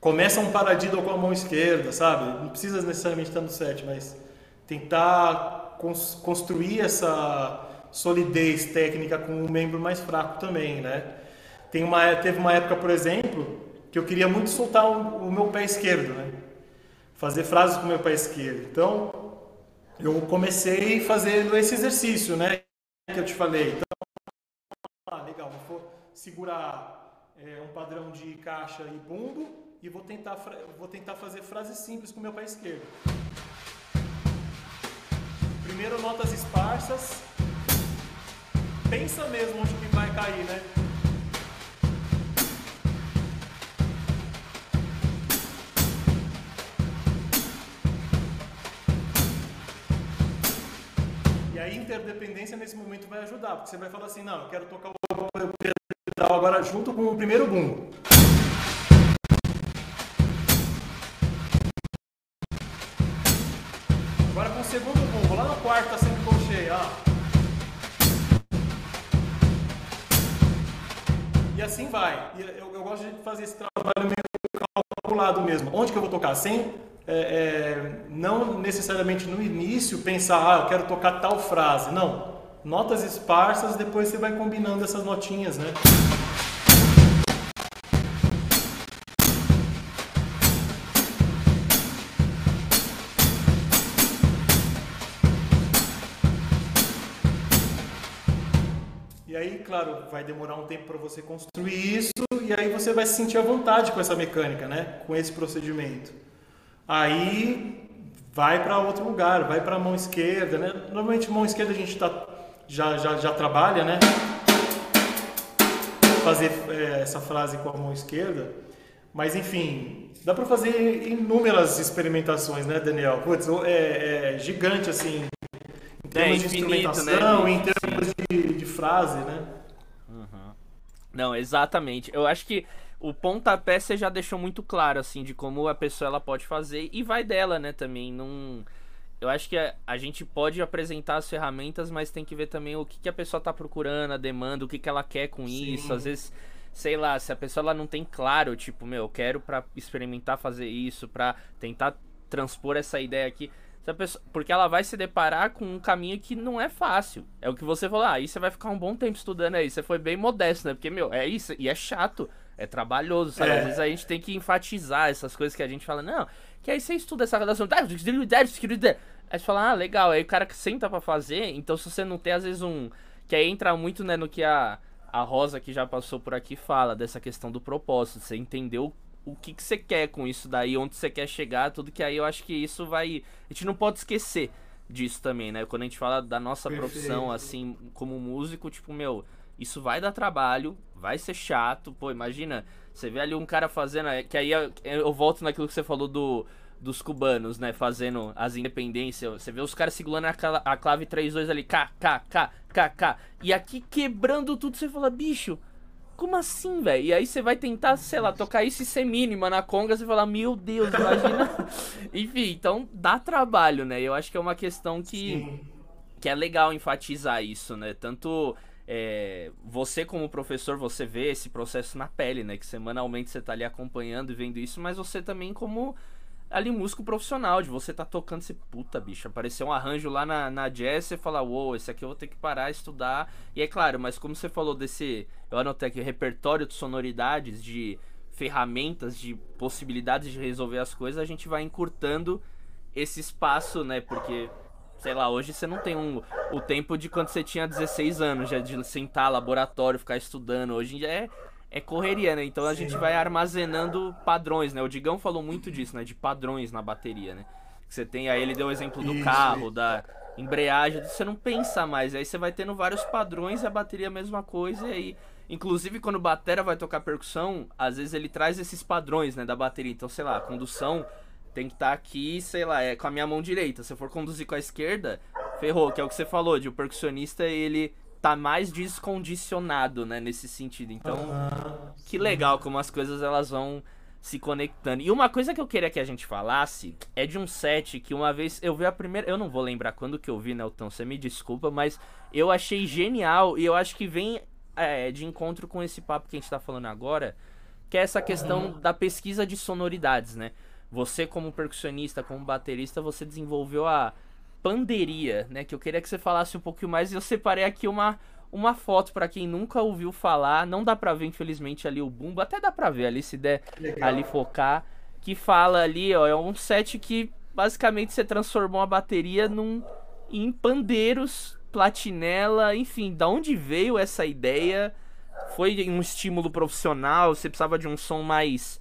Começa um paradiddle com a mão esquerda, sabe? Não precisa necessariamente estar no set, mas tentar cons construir essa solidez técnica com um membro mais fraco também, né? Tem uma, teve uma época, por exemplo, que eu queria muito soltar o, o meu pé esquerdo, né? Fazer frases com o meu pé esquerdo. Então, eu comecei fazendo esse exercício, né? Que eu te falei. Então, ah, legal, vou segurar é, um padrão de caixa e bumbo e vou tentar, vou tentar fazer frases simples com o meu pé esquerdo. Primeiro notas esparsas. Pensa mesmo onde que vai cair, né? Interdependência nesse momento vai ajudar, porque você vai falar assim, não, eu quero tocar o pedal agora junto com o primeiro bumbo. Agora com o segundo bumbo, lá no quarto tá sempre colcheia, ó. E assim vai. E eu, eu, gosto de fazer esse trabalho meio calculado mesmo. Onde que eu vou tocar? Sem, é, é, não necessariamente no início pensar, ah, eu quero tocar tal frase. Não. Notas esparsas, depois você vai combinando essas notinhas, né? claro, vai demorar um tempo para você construir isso e aí você vai se sentir à vontade com essa mecânica, né? Com esse procedimento. Aí vai para outro lugar, vai para a mão esquerda, né? Normalmente mão esquerda a gente tá, já, já, já trabalha, né? Fazer é, essa frase com a mão esquerda. Mas enfim, dá para fazer inúmeras experimentações, né, Daniel? Putz, é, é gigante assim, em termos é, infinito, de instrumentação, né? em termos de, de, frase, né? Não, exatamente. Eu acho que o pontapé você já deixou muito claro, assim, de como a pessoa ela pode fazer e vai dela, né, também. Não... Eu acho que a, a gente pode apresentar as ferramentas, mas tem que ver também o que, que a pessoa tá procurando, a demanda, o que, que ela quer com Sim. isso. Às vezes, sei lá, se a pessoa ela não tem claro, tipo, meu, eu quero para experimentar fazer isso, para tentar transpor essa ideia aqui Pessoa, porque ela vai se deparar com um caminho que não é fácil. É o que você falou, ah, aí você vai ficar um bom tempo estudando aí. Você foi bem modesto, né? Porque, meu, é isso, e é chato, é trabalhoso, sabe? É. Às vezes a gente tem que enfatizar essas coisas que a gente fala, não, que aí você estuda essa relação. Aí você fala, ah, legal, aí o cara que senta pra fazer, então se você não tem, às vezes, um. Que aí entra muito, né, no que a, a Rosa que já passou por aqui fala, dessa questão do propósito. Você entendeu o que, que você quer com isso daí, onde você quer chegar, tudo que aí eu acho que isso vai. A gente não pode esquecer disso também, né? Quando a gente fala da nossa Perfeito. profissão, assim, como músico, tipo, meu, isso vai dar trabalho, vai ser chato. Pô, imagina, você vê ali um cara fazendo. É, que aí eu, eu volto naquilo que você falou do, dos cubanos, né? Fazendo as independências. Você vê os caras segurando a, a clave 3-2 ali, K, K, K, K, K. E aqui quebrando tudo, você fala, bicho como assim, velho? E aí você vai tentar, sei lá, tocar isso e ser mínima na conga, você fala, meu Deus, imagina. Enfim, então dá trabalho, né? Eu acho que é uma questão que, que é legal enfatizar isso, né? Tanto é, você como professor, você vê esse processo na pele, né? Que semanalmente você tá ali acompanhando e vendo isso, mas você também como ali músico profissional, de você tá tocando, você, puta, bicho, apareceu um arranjo lá na, na jazz, você fala, uou, esse aqui eu vou ter que parar, estudar. E é claro, mas como você falou desse, eu anotei aqui, repertório de sonoridades, de ferramentas, de possibilidades de resolver as coisas, a gente vai encurtando esse espaço, né, porque... Sei lá, hoje você não tem um, o tempo de quando você tinha 16 anos, já de sentar laboratório, ficar estudando. Hoje é é correria, né? Então a Sim. gente vai armazenando padrões, né? O Digão falou muito disso, né? De padrões na bateria, né? Você tem aí, ele deu o exemplo do Isso. carro, da embreagem, você não pensa mais. Aí você vai tendo vários padrões e a bateria é a mesma coisa. E aí, inclusive, quando o batera vai tocar percussão, às vezes ele traz esses padrões, né? Da bateria. Então, sei lá, a condução tem que estar tá aqui, sei lá, é com a minha mão direita. Se eu for conduzir com a esquerda, ferrou, que é o que você falou, de o percussionista ele tá mais descondicionado, né, nesse sentido. Então, que legal como as coisas elas vão se conectando. E uma coisa que eu queria que a gente falasse é de um set que uma vez eu vi a primeira, eu não vou lembrar quando que eu vi, Nelton, você me desculpa, mas eu achei genial e eu acho que vem é, de encontro com esse papo que a gente tá falando agora, que é essa questão uhum. da pesquisa de sonoridades, né? Você como percussionista, como baterista, você desenvolveu a panderia, né? Que eu queria que você falasse um pouquinho mais. Eu separei aqui uma, uma foto para quem nunca ouviu falar. Não dá pra ver, infelizmente, ali o bumbo. Até dá pra ver ali, se der Legal. ali focar. Que fala ali, ó, é um set que basicamente você transformou a bateria num, em pandeiros, platinela, enfim, da onde veio essa ideia? Foi um estímulo profissional? Você precisava de um som mais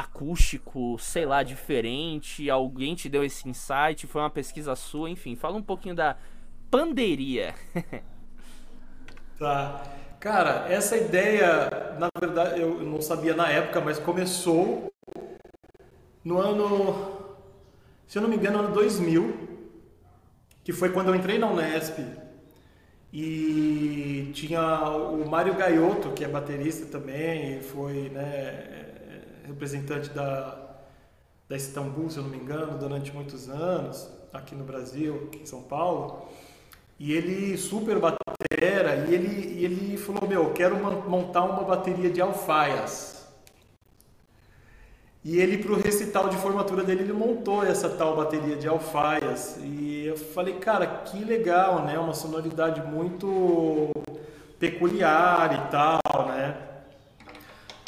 acústico, sei lá, diferente? Alguém te deu esse insight? Foi uma pesquisa sua? Enfim, fala um pouquinho da panderia. tá. Cara, essa ideia, na verdade, eu não sabia na época, mas começou no ano, se eu não me engano, no ano 2000, que foi quando eu entrei na Unesp e tinha o Mário Gaiotto, que é baterista também, foi né, representante da, da Istambul, se eu não me engano, durante muitos anos, aqui no Brasil, em São Paulo. E ele super batera, e ele, ele falou, meu, quero montar uma bateria de alfaias. E ele, para o recital de formatura dele, ele montou essa tal bateria de alfaias. E eu falei, cara, que legal, né? Uma sonoridade muito peculiar e tal?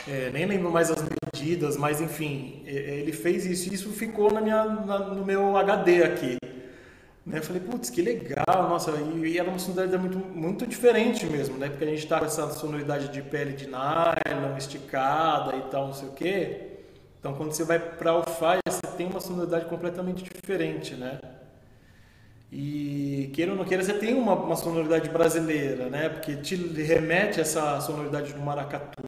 É, nem lembro mais as medidas, mas enfim, é, é, ele fez isso e isso ficou na minha, na, no meu HD aqui. Né? Eu falei, putz, que legal, nossa, e, e era uma sonoridade muito, muito diferente mesmo, né? Porque a gente tá com essa sonoridade de pele de nylon, esticada e tal, não sei o quê. Então, quando você vai para o Fire, você tem uma sonoridade completamente diferente, né? E queira ou não queira, você tem uma, uma sonoridade brasileira, né? Porque te remete a essa sonoridade do maracatu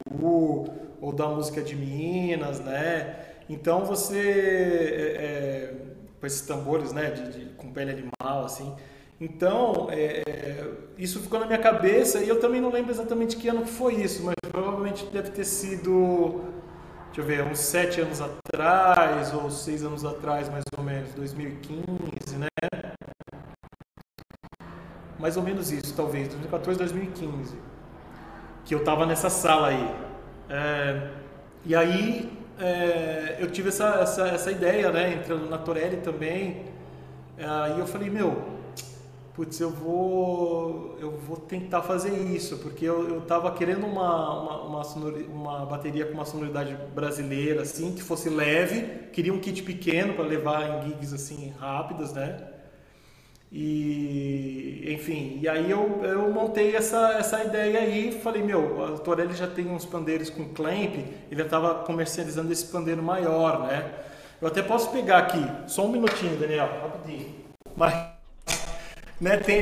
ou da música de Minas, né? Então você, é, é, com esses tambores, né, de, de, com pele animal, assim. Então é, é, isso ficou na minha cabeça e eu também não lembro exatamente que ano que foi isso, mas provavelmente deve ter sido, deixa eu ver, uns sete anos atrás ou seis anos atrás, mais ou menos, 2015, né? Mais ou menos isso, talvez, 2014, 2015, que eu estava nessa sala aí. É, e aí é, eu tive essa, essa, essa ideia, né, entrando na Torelli também, aí eu falei, meu, putz, eu vou, eu vou tentar fazer isso, porque eu, eu tava querendo uma, uma, uma, sonori, uma bateria com uma sonoridade brasileira, assim, que fosse leve, queria um kit pequeno para levar em gigs, assim, rápidas, né, e, enfim, e aí eu, eu montei essa, essa ideia aí, falei, meu, a Torelli já tem uns pandeiros com clamp, ele estava comercializando esse pandeiro maior, né? Eu até posso pegar aqui, só um minutinho, Daniel, rapidinho. Mas, né, tem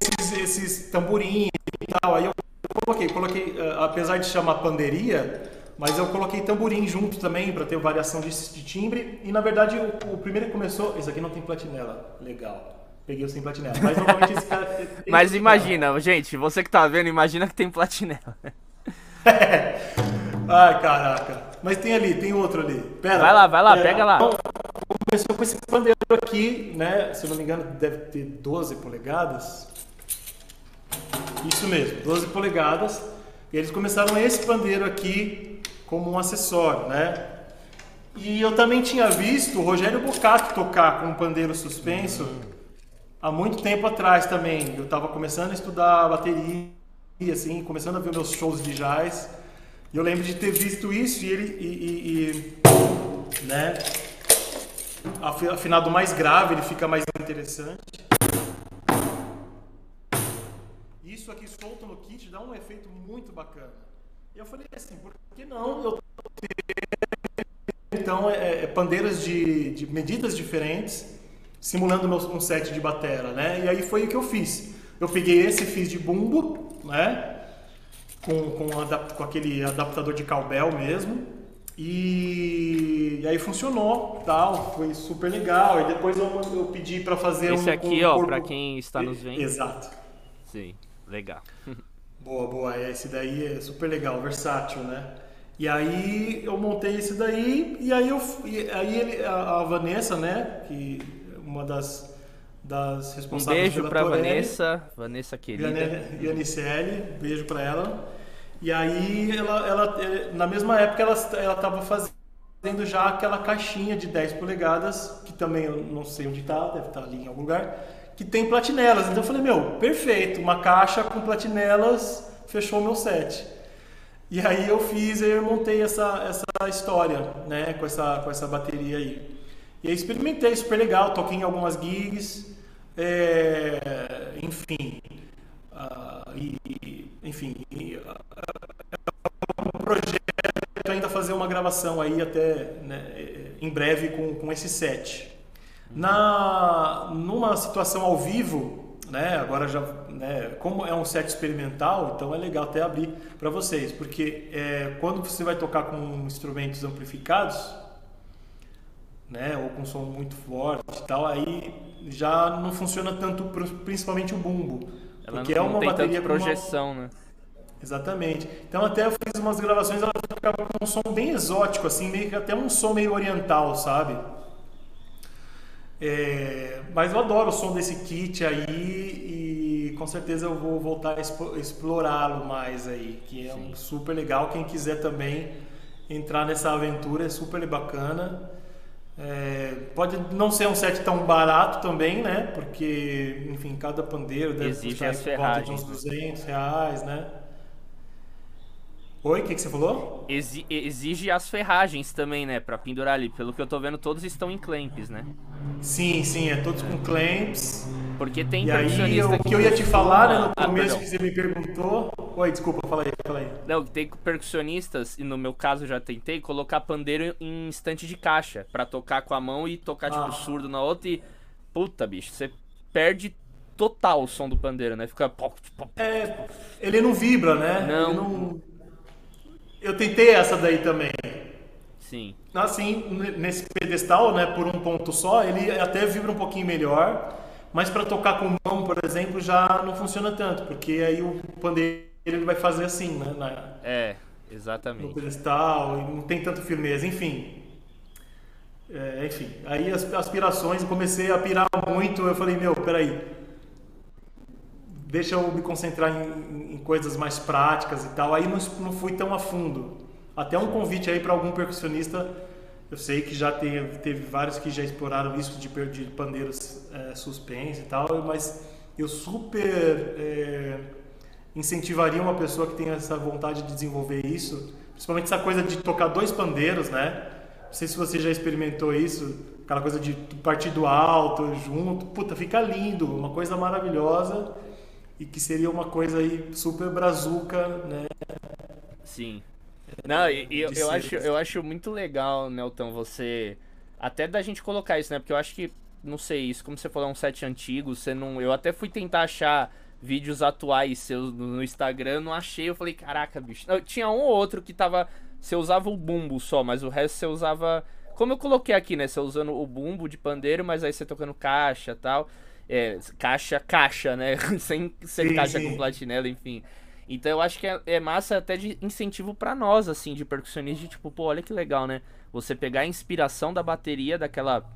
esses, esses tamborim e tal, aí eu coloquei, coloquei, uh, apesar de chamar panderia, mas eu coloquei tamborim junto também para ter variação de, de, timbre, e na verdade o, o primeiro que começou, esse aqui não tem platinela, legal. Peguei o sem platinela. Mas normalmente esse cara. Mas imagina, cara. gente, você que tá vendo, imagina que tem platinela. Ai, caraca. Mas tem ali, tem outro ali. Pera. Vai lá, vai lá, pera. pega lá. Começou com esse pandeiro aqui, né? Se eu não me engano, deve ter 12 polegadas. Isso mesmo, 12 polegadas. E eles começaram esse pandeiro aqui como um acessório, né? E eu também tinha visto o Rogério Bocato tocar com um pandeiro suspenso. Uhum há muito tempo atrás também. Eu estava começando a estudar bateria, assim, começando a ver meus shows de jazz. E eu lembro de ter visto isso e ele, e, e, e né, afinado mais grave, ele fica mais interessante. Isso aqui solto no kit dá um efeito muito bacana. E eu falei assim, por que não eu ter, então, é, é, pandeiras de, de medidas diferentes simulando um set de batera, né? E aí foi o que eu fiz. Eu peguei esse, fiz de bumbo, né? Com, com, com aquele adaptador de cowbell mesmo. E, e aí funcionou, tal, foi super legal. E depois eu, eu pedi para fazer esse um, aqui, um ó, corpo... para quem está nos vendo. Exato. Sim, legal. boa, boa. Esse daí é super legal, versátil, né? E aí eu montei esse daí e aí eu e aí ele, a, a Vanessa, né, que uma das, das responsáveis Um beijo para Vanessa, Vanessa querida. Yaniciele, beijo para ela. E aí, ela, ela, na mesma época, ela estava fazendo já aquela caixinha de 10 polegadas, que também eu não sei onde está, deve estar tá ali em algum lugar, que tem platinelas. Então eu falei, meu, perfeito, uma caixa com platinelas fechou meu set. E aí eu fiz, eu montei essa, essa história, né, com essa, com essa bateria aí. E aí experimentei, super legal, toquei em algumas gigs, é, enfim, uh, e, enfim, e, uh, um projeto ainda fazer uma gravação aí até né, em breve com, com esse set. Na, numa situação ao vivo, né, agora já, né, como é um set experimental, então é legal até abrir para vocês, porque é, quando você vai tocar com instrumentos amplificados, né, ou com som muito forte e tal, aí já não funciona tanto, principalmente o bumbo, Ela porque não, é uma tem bateria projeção, uma... né? Exatamente. Então até eu fiz umas gravações, ela ficava com um som bem exótico, assim, meio que até um som meio oriental, sabe? É, mas eu adoro o som desse kit aí e com certeza eu vou voltar a explorá-lo mais aí, que é um super legal. Quem quiser também entrar nessa aventura é super bacana. É, pode não ser um set tão barato também, né? Porque, enfim, cada pandeiro deve Exige custar de uns 200 reais, né? Oi, o que, que, você falou? exige as ferragens também, né? Pra pendurar ali. Pelo que eu tô vendo, todos estão em clamps, né? Sim, sim, é todos com clamps. Porque tem e aí, o que eu ia te falar, né, no ah, começo que você me perguntou. Oi, desculpa, fala aí, fala aí. Não, tem percussionistas, e no meu caso eu já tentei, colocar pandeiro em instante de caixa. para tocar com a mão e tocar, tipo, ah. surdo na outra e. Puta, bicho, você perde total o som do pandeiro, né? Fica. É, ele não vibra, né? Não. Ele não eu tentei essa daí também. Sim. Assim, nesse pedestal, né, por um ponto só, ele até vibra um pouquinho melhor, mas para tocar com mão, por exemplo, já não funciona tanto, porque aí o pandeiro ele vai fazer assim, né? Na, é, exatamente. No pedestal, não tem tanta firmeza, enfim. É, enfim, aí as aspirações, comecei a pirar muito, eu falei, meu, peraí, deixa eu me concentrar em, em coisas mais práticas e tal. Aí não, não fui tão a fundo. Até um convite aí para algum percussionista. Eu sei que já teve, teve vários que já exploraram isso de, de pandeiros é, suspense e tal, mas eu super é, incentivaria uma pessoa que tem essa vontade de desenvolver isso, principalmente essa coisa de tocar dois pandeiros, né? Não sei se você já experimentou isso, aquela coisa de partir do alto junto, puta, fica lindo, uma coisa maravilhosa e que seria uma coisa aí super brazuca, né? Sim. Não, e, eu, eu, acho, eu acho muito legal, Nelton, você. Até da gente colocar isso, né? Porque eu acho que, não sei, isso, como você falou, é um set antigo, você não. Eu até fui tentar achar vídeos atuais seus no Instagram, não achei, eu falei, caraca, bicho. Não, tinha um ou outro que tava. Você usava o bumbo só, mas o resto você usava. Como eu coloquei aqui, né? Você usando o bumbo de pandeiro, mas aí você tocando caixa e tal. É, caixa, caixa, né? sem ser caixa com platinela, enfim. Então eu acho que é, é massa até de incentivo para nós, assim, de percussionista, de tipo, pô, olha que legal, né? Você pegar a inspiração da bateria, daquela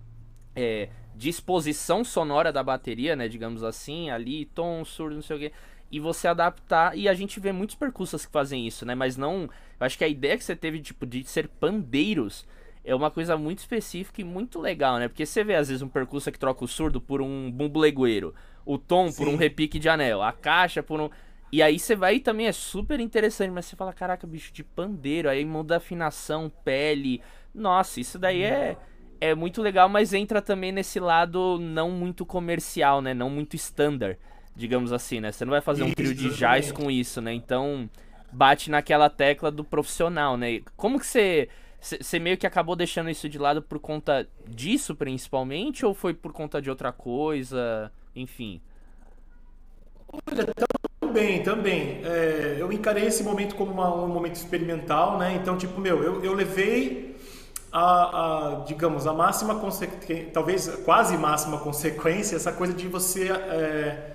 é, disposição sonora da bateria, né? Digamos assim, ali, tom, surdo, não sei o quê. E você adaptar, e a gente vê muitos percussas que fazem isso, né? Mas não. Eu acho que a ideia que você teve, tipo, de ser pandeiros é uma coisa muito específica e muito legal, né? Porque você vê às vezes um percussa que troca o surdo por um bumbo legueiro, o tom Sim. por um repique de anel, a caixa por um. E aí você vai e também é super interessante, mas você fala, caraca, bicho de pandeiro, aí muda afinação, pele. Nossa, isso daí é é muito legal, mas entra também nesse lado não muito comercial, né? Não muito standard, digamos assim, né? Você não vai fazer um trio de jazz com isso, né? Então bate naquela tecla do profissional, né? Como que você você meio que acabou deixando isso de lado por conta disso, principalmente, ou foi por conta de outra coisa? Enfim. Olha, também, também. É, eu encarei esse momento como uma, um momento experimental, né? Então, tipo, meu, eu, eu levei a, a, digamos, a máxima consequência, talvez quase máxima consequência, essa coisa de você é,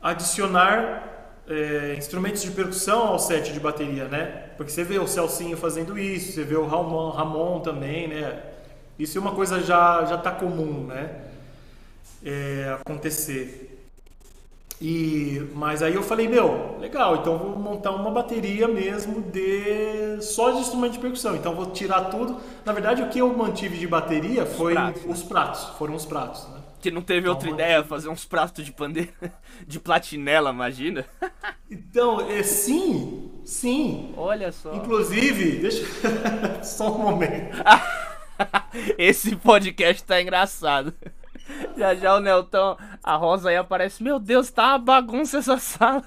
adicionar é, instrumentos de percussão ao set de bateria, né? Porque você vê o Celcinho fazendo isso, você vê o Ramon, Ramon também, né? Isso é uma coisa já já tá comum, né? É, acontecer. E mas aí eu falei meu, legal, então vou montar uma bateria mesmo de só de instrumento de percussão. Então vou tirar tudo. Na verdade, o que eu mantive de bateria foi os pratos, né? os pratos, foram os pratos, né? Que não teve outra ideia, fazer uns pratos de pandeiro, de platinela, imagina? Então, é, sim, sim. Olha só. Inclusive, deixa. só um momento. Esse podcast tá engraçado. Já já o Nelton, a Rosa aí aparece. Meu Deus, tá uma bagunça essa sala.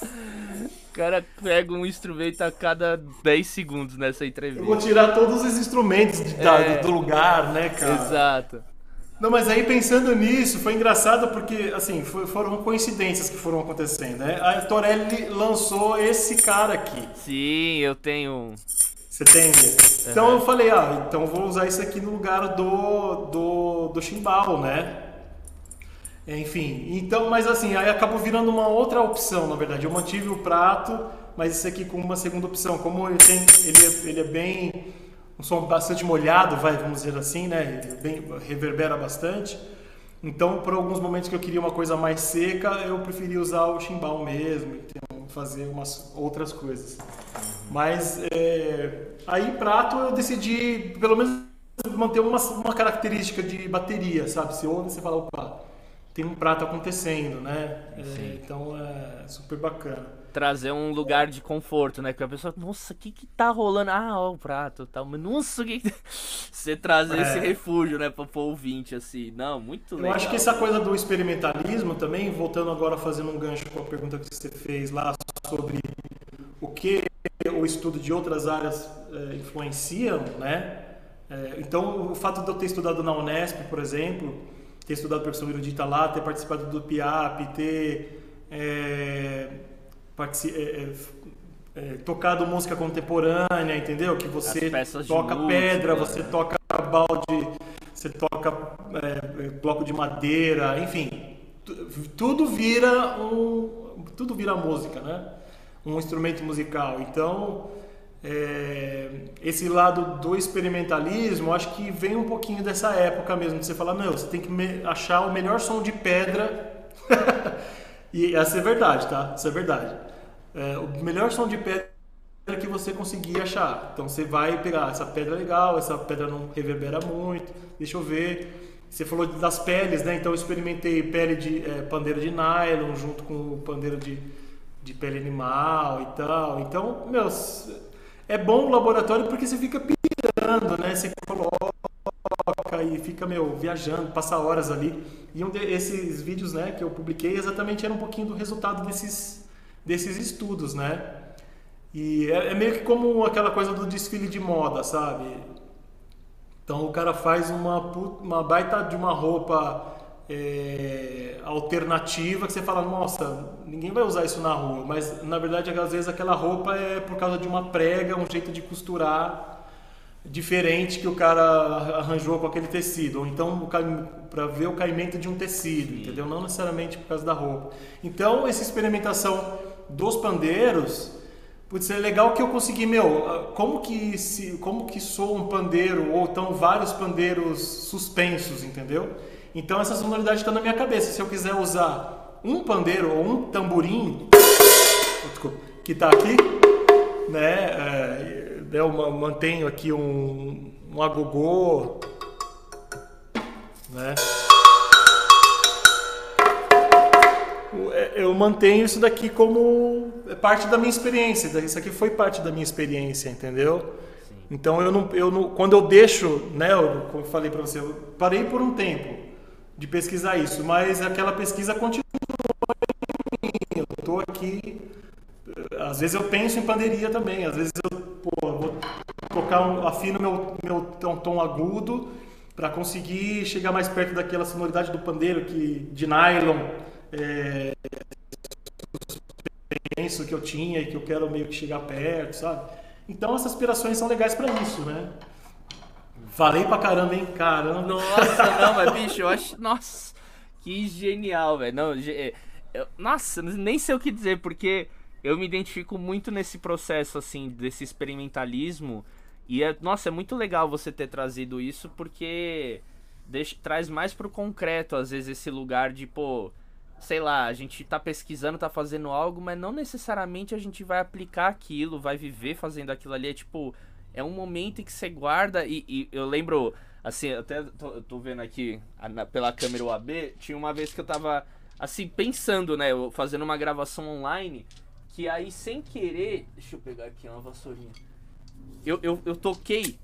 O cara pega um instrumento a cada 10 segundos nessa entrevista. Eu vou tirar todos os instrumentos de, É. do lugar, né, cara? Exato. Não, mas aí pensando nisso, foi engraçado porque, assim, foi- foram coincidências que foram acontecendo, né? A Torelli lançou esse cara aqui. Sim, eu tenho. um. Você entende? Então eu falei, ah, então eu vou usar isso aqui no lugar do, do, do chimbal, né? Enfim, então, mas assim, aí acabou virando uma outra opção, na verdade. Eu mantive o prato, mas esse aqui com uma segunda opção. Como ele, tem, ele, é, ele é bem. Um som bastante molhado, vai, vamos dizer assim, né? Bem, reverbera bastante. Então, por alguns momentos que eu queria uma coisa mais seca, eu preferi usar o chimbal mesmo, então, fazer umas outras coisas. Mas é, aí prato eu decidi, pelo menos, manter uma, uma característica de bateria, sabe? Você ouve e você fala, opa, tem um prato acontecendo, né? É, então é super bacana. Trazer um lugar de conforto, né? Que a pessoa, nossa, o que que tá rolando? Ah, ó, o prato tal. Mas, nossa, o que que... Você trazer É. esse refúgio, né? Pra pro ouvinte, assim. Não, muito Eu legal. acho que essa coisa do experimentalismo também, voltando agora fazendo um gancho com a pergunta que você fez lá sobre o que o estudo de outras áreas eh, influenciam, né? Eh, então, o fato de eu ter estudado na Unesp, por exemplo, ter estudado percussão erudita lá, ter participado do PIAP, ter eh, eh, eh, eh, tocado música contemporânea, entendeu? Que você toca música, pedra, né? você toca balde, você toca é, bloco de madeira, enfim, tu- tudo vira um, tudo vira música, né? Um instrumento musical. Então, é, esse lado do experimentalismo, acho que vem um pouquinho dessa época mesmo, de você falar, meu, você tem que achar o melhor som de pedra. E essa é verdade, tá? Isso é verdade. É, o melhor som de pedra que você conseguir achar. Então você vai pegar essa pedra é legal, essa pedra não reverbera muito, deixa eu ver. Você falou das peles, né? Então eu experimentei pele de eh, pandeiro de nylon junto com pandeiro de, de pele animal e tal. Então, meu, s- é bom o laboratório porque você fica pirando, né? Você coloca e fica, meu, viajando, passa horas ali. E um desses vídeos, né, que eu publiquei exatamente era um pouquinho do resultado desses, desses estudos, né? E é, é meio que como aquela coisa do desfile de moda, sabe? Então o cara faz uma, uma baita de uma roupa é, alternativa que você fala, nossa, ninguém vai usar isso na rua. Mas na verdade, às vezes aquela roupa é por causa de uma prega, um jeito de costurar diferente que o cara arranjou com aquele tecido. Ou então para ver o caimento de um tecido, entendeu? Não necessariamente por causa da roupa. Então essa experimentação dos pandeiros Putz, é legal que eu consegui, meu, ah, como que se, como que soa um pandeiro ou então vários pandeiros suspensos, entendeu? Então essa sonoridade está na minha cabeça. Se eu quiser usar um pandeiro ou um tamborim, desculpa, que está aqui, né? é, eu ma- mantenho aqui um, um agogô, né? eu mantenho isso daqui como parte da minha experiência. Isso aqui foi parte da minha experiência, entendeu? Então eu não, eu não, quando eu deixo, né, eu, como eu falei para você, eu parei por um tempo de pesquisar isso, mas aquela pesquisa continua. Eu estou aqui, às vezes eu penso em pandeiria também, às vezes eu pô, vou tocar, um, afino meu meu tom, tom agudo para conseguir chegar mais perto daquela sonoridade do pandeiro que de nylon é, penso que eu tinha e que eu quero meio que chegar perto, sabe? Então essas aspirações são legais pra isso, né? Falei pra caramba, hein? Caramba. Nossa, não, mas bicho, eu acho. Nossa, que genial, velho. Não, ge- eu- nossa, nem sei o que dizer, porque eu me identifico muito nesse processo, assim, desse experimentalismo. E, é, nossa, é muito legal você ter trazido isso, porque deixa, traz mais pro concreto, às vezes, esse lugar de, pô, sei lá, a gente tá pesquisando, tá fazendo algo, mas não necessariamente a gente vai aplicar aquilo, vai viver fazendo aquilo ali. É tipo, é um momento em que você guarda e, e eu lembro Assim, até tô, tô vendo aqui na, pela câmera UAB, tinha uma vez que eu tava, assim, pensando, né? Fazendo uma gravação online, que aí sem querer. Deixa eu pegar aqui uma vassourinha. Eu, eu, eu toquei.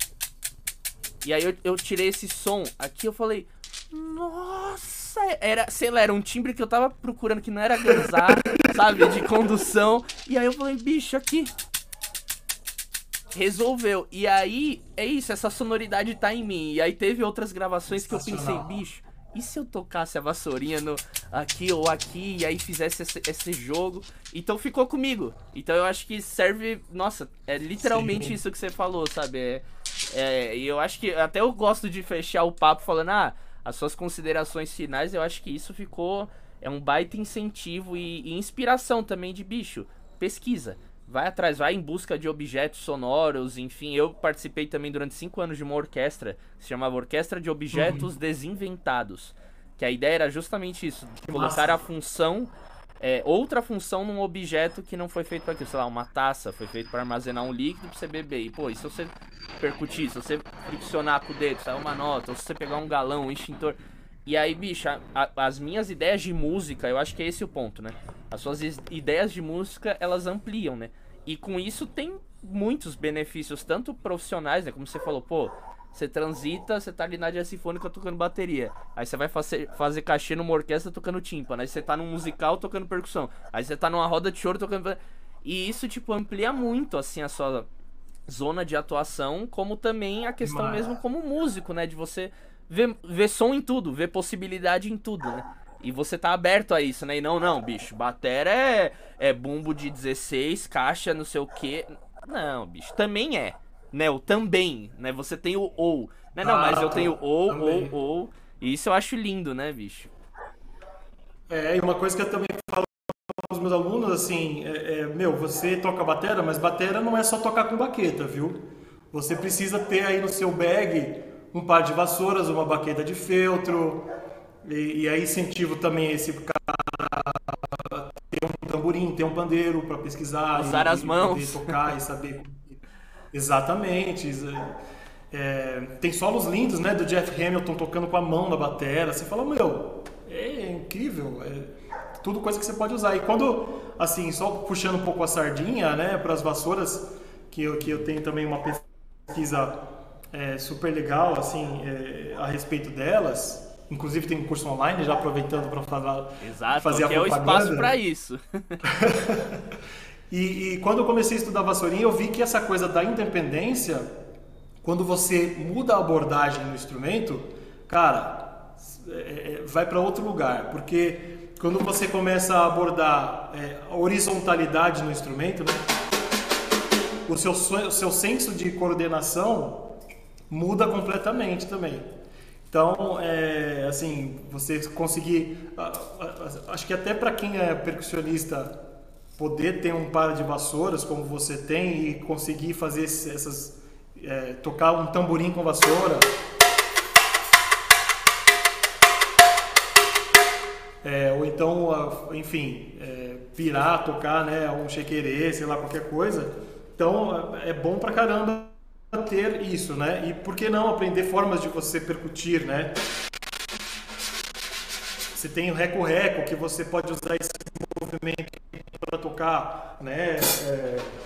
E aí eu, eu tirei esse som aqui, eu falei. Nossa! Era, sei lá, era um timbre que eu tava procurando que não era granzar, sabe? De condução. E aí eu falei, bicho, aqui resolveu. E aí, é isso, essa sonoridade tá em mim. E aí teve outras gravações que eu pensei, bicho, e se eu tocasse a vassourinha no, aqui ou aqui e aí fizesse esse, esse, jogo? Então ficou comigo. Então eu acho que serve. Nossa, é literalmente Sim. isso que você falou, sabe? É, é, e eu acho que até eu gosto de fechar o papo falando, ah, as suas considerações finais, eu acho que isso ficou. É um baita incentivo e, e inspiração também de bicho. Pesquisa vai atrás, vai em busca de objetos sonoros, enfim. Eu participei também durante cinco anos de uma orquestra, que se chamava Orquestra de Objetos uhum. Desinventados. Que a ideia era justamente isso, colocar a função, é, outra função num objeto que não foi feito para aquilo. Sei lá, uma taça foi feito para armazenar um líquido para você beber. E, pô, e se você percutir, se você friccionar com o dedo, sai uma nota, ou se você pegar um galão, um extintor... E aí, bicha, as minhas ideias de música, eu acho que é esse o ponto, né? As suas ideias de música, elas ampliam, né? E com isso tem muitos benefícios, tanto profissionais, né? Como você falou, pô, você transita, você tá ali na jazz sinfônica tocando bateria. Aí você vai fazer, fazer cachê numa orquestra tocando tímpano. Aí você tá num musical tocando percussão. Aí você tá numa roda de choro tocando. E isso, tipo, amplia muito, assim, a sua zona de atuação, como também a questão Mas... mesmo como músico, né? De você ver, ver som em tudo, ver possibilidade em tudo, né? E você tá aberto a isso, né? E não, não, bicho, batera é, é bumbo de 16, caixa, não sei o quê. Não, bicho, também é. Né, o também, né? Você tem o ou. Né? Não, ah, mas eu tenho ou, ou, ou. E isso eu acho lindo, né, bicho? É, e uma coisa que eu também falo os meus alunos, assim, é, é, meu, você toca batera, mas batera não é só tocar com baqueta, viu? Você precisa ter aí no seu bag um par de vassouras, uma baqueta de feltro, e, e aí incentivo também esse cara a ter um tamborim, ter um pandeiro para pesquisar. Usar e, as mãos. tocar e saber. Exatamente. É, tem solos lindos, né? Do Jeff Hamilton tocando com a mão na batera. Você fala, meu, é incrível. É tudo coisa que você pode usar. E quando, assim, só puxando um pouco a sardinha, né? Para as vassouras, que eu, que eu tenho também uma pesquisa é, super legal, assim, é, a respeito delas. Inclusive tem um curso online, já aproveitando para falar, Exato, fazer a propaganda. é o espaço para isso. e, e, quando eu comecei a estudar vassourinha, eu vi que essa coisa da independência, quando você muda a abordagem no instrumento, cara, é, é vai para outro lugar, porque quando você começa a abordar é, a horizontalidade no instrumento, né, o seu, o seu senso de coordenação muda completamente também. Então, é, assim, você conseguir. Acho que até para quem é percussionista, poder ter um par de vassouras como você tem e conseguir fazer essas. É, tocar um tamborim com vassoura. É, ou então, enfim, é, virar, tocar né, um chequerê, sei lá, qualquer coisa. Então, é bom pra caramba ter isso, né? E por que não aprender formas de você percutir, né? Você tem o reco-reco, que você pode usar esse movimento para tocar, né? É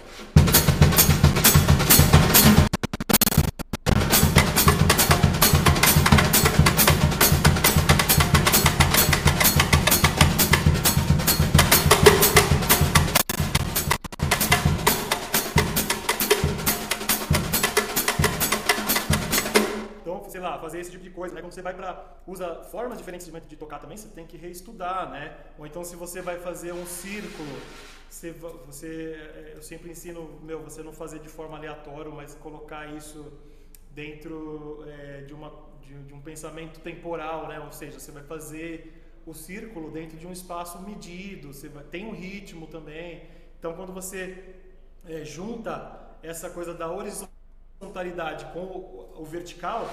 coisa, né? Quando você vai para usa formas diferentes de, de tocar também, você tem que reestudar, né? Ou então se você vai fazer um círculo, você, você eu sempre ensino, meu, você não fazer de forma aleatória, mas colocar isso dentro é, de, uma, de, de, um pensamento temporal, né? Ou seja, você vai fazer o círculo dentro de um espaço medido, você vai, tem um ritmo também. Então, quando você é, junta essa coisa da horizontalidade com o, o vertical,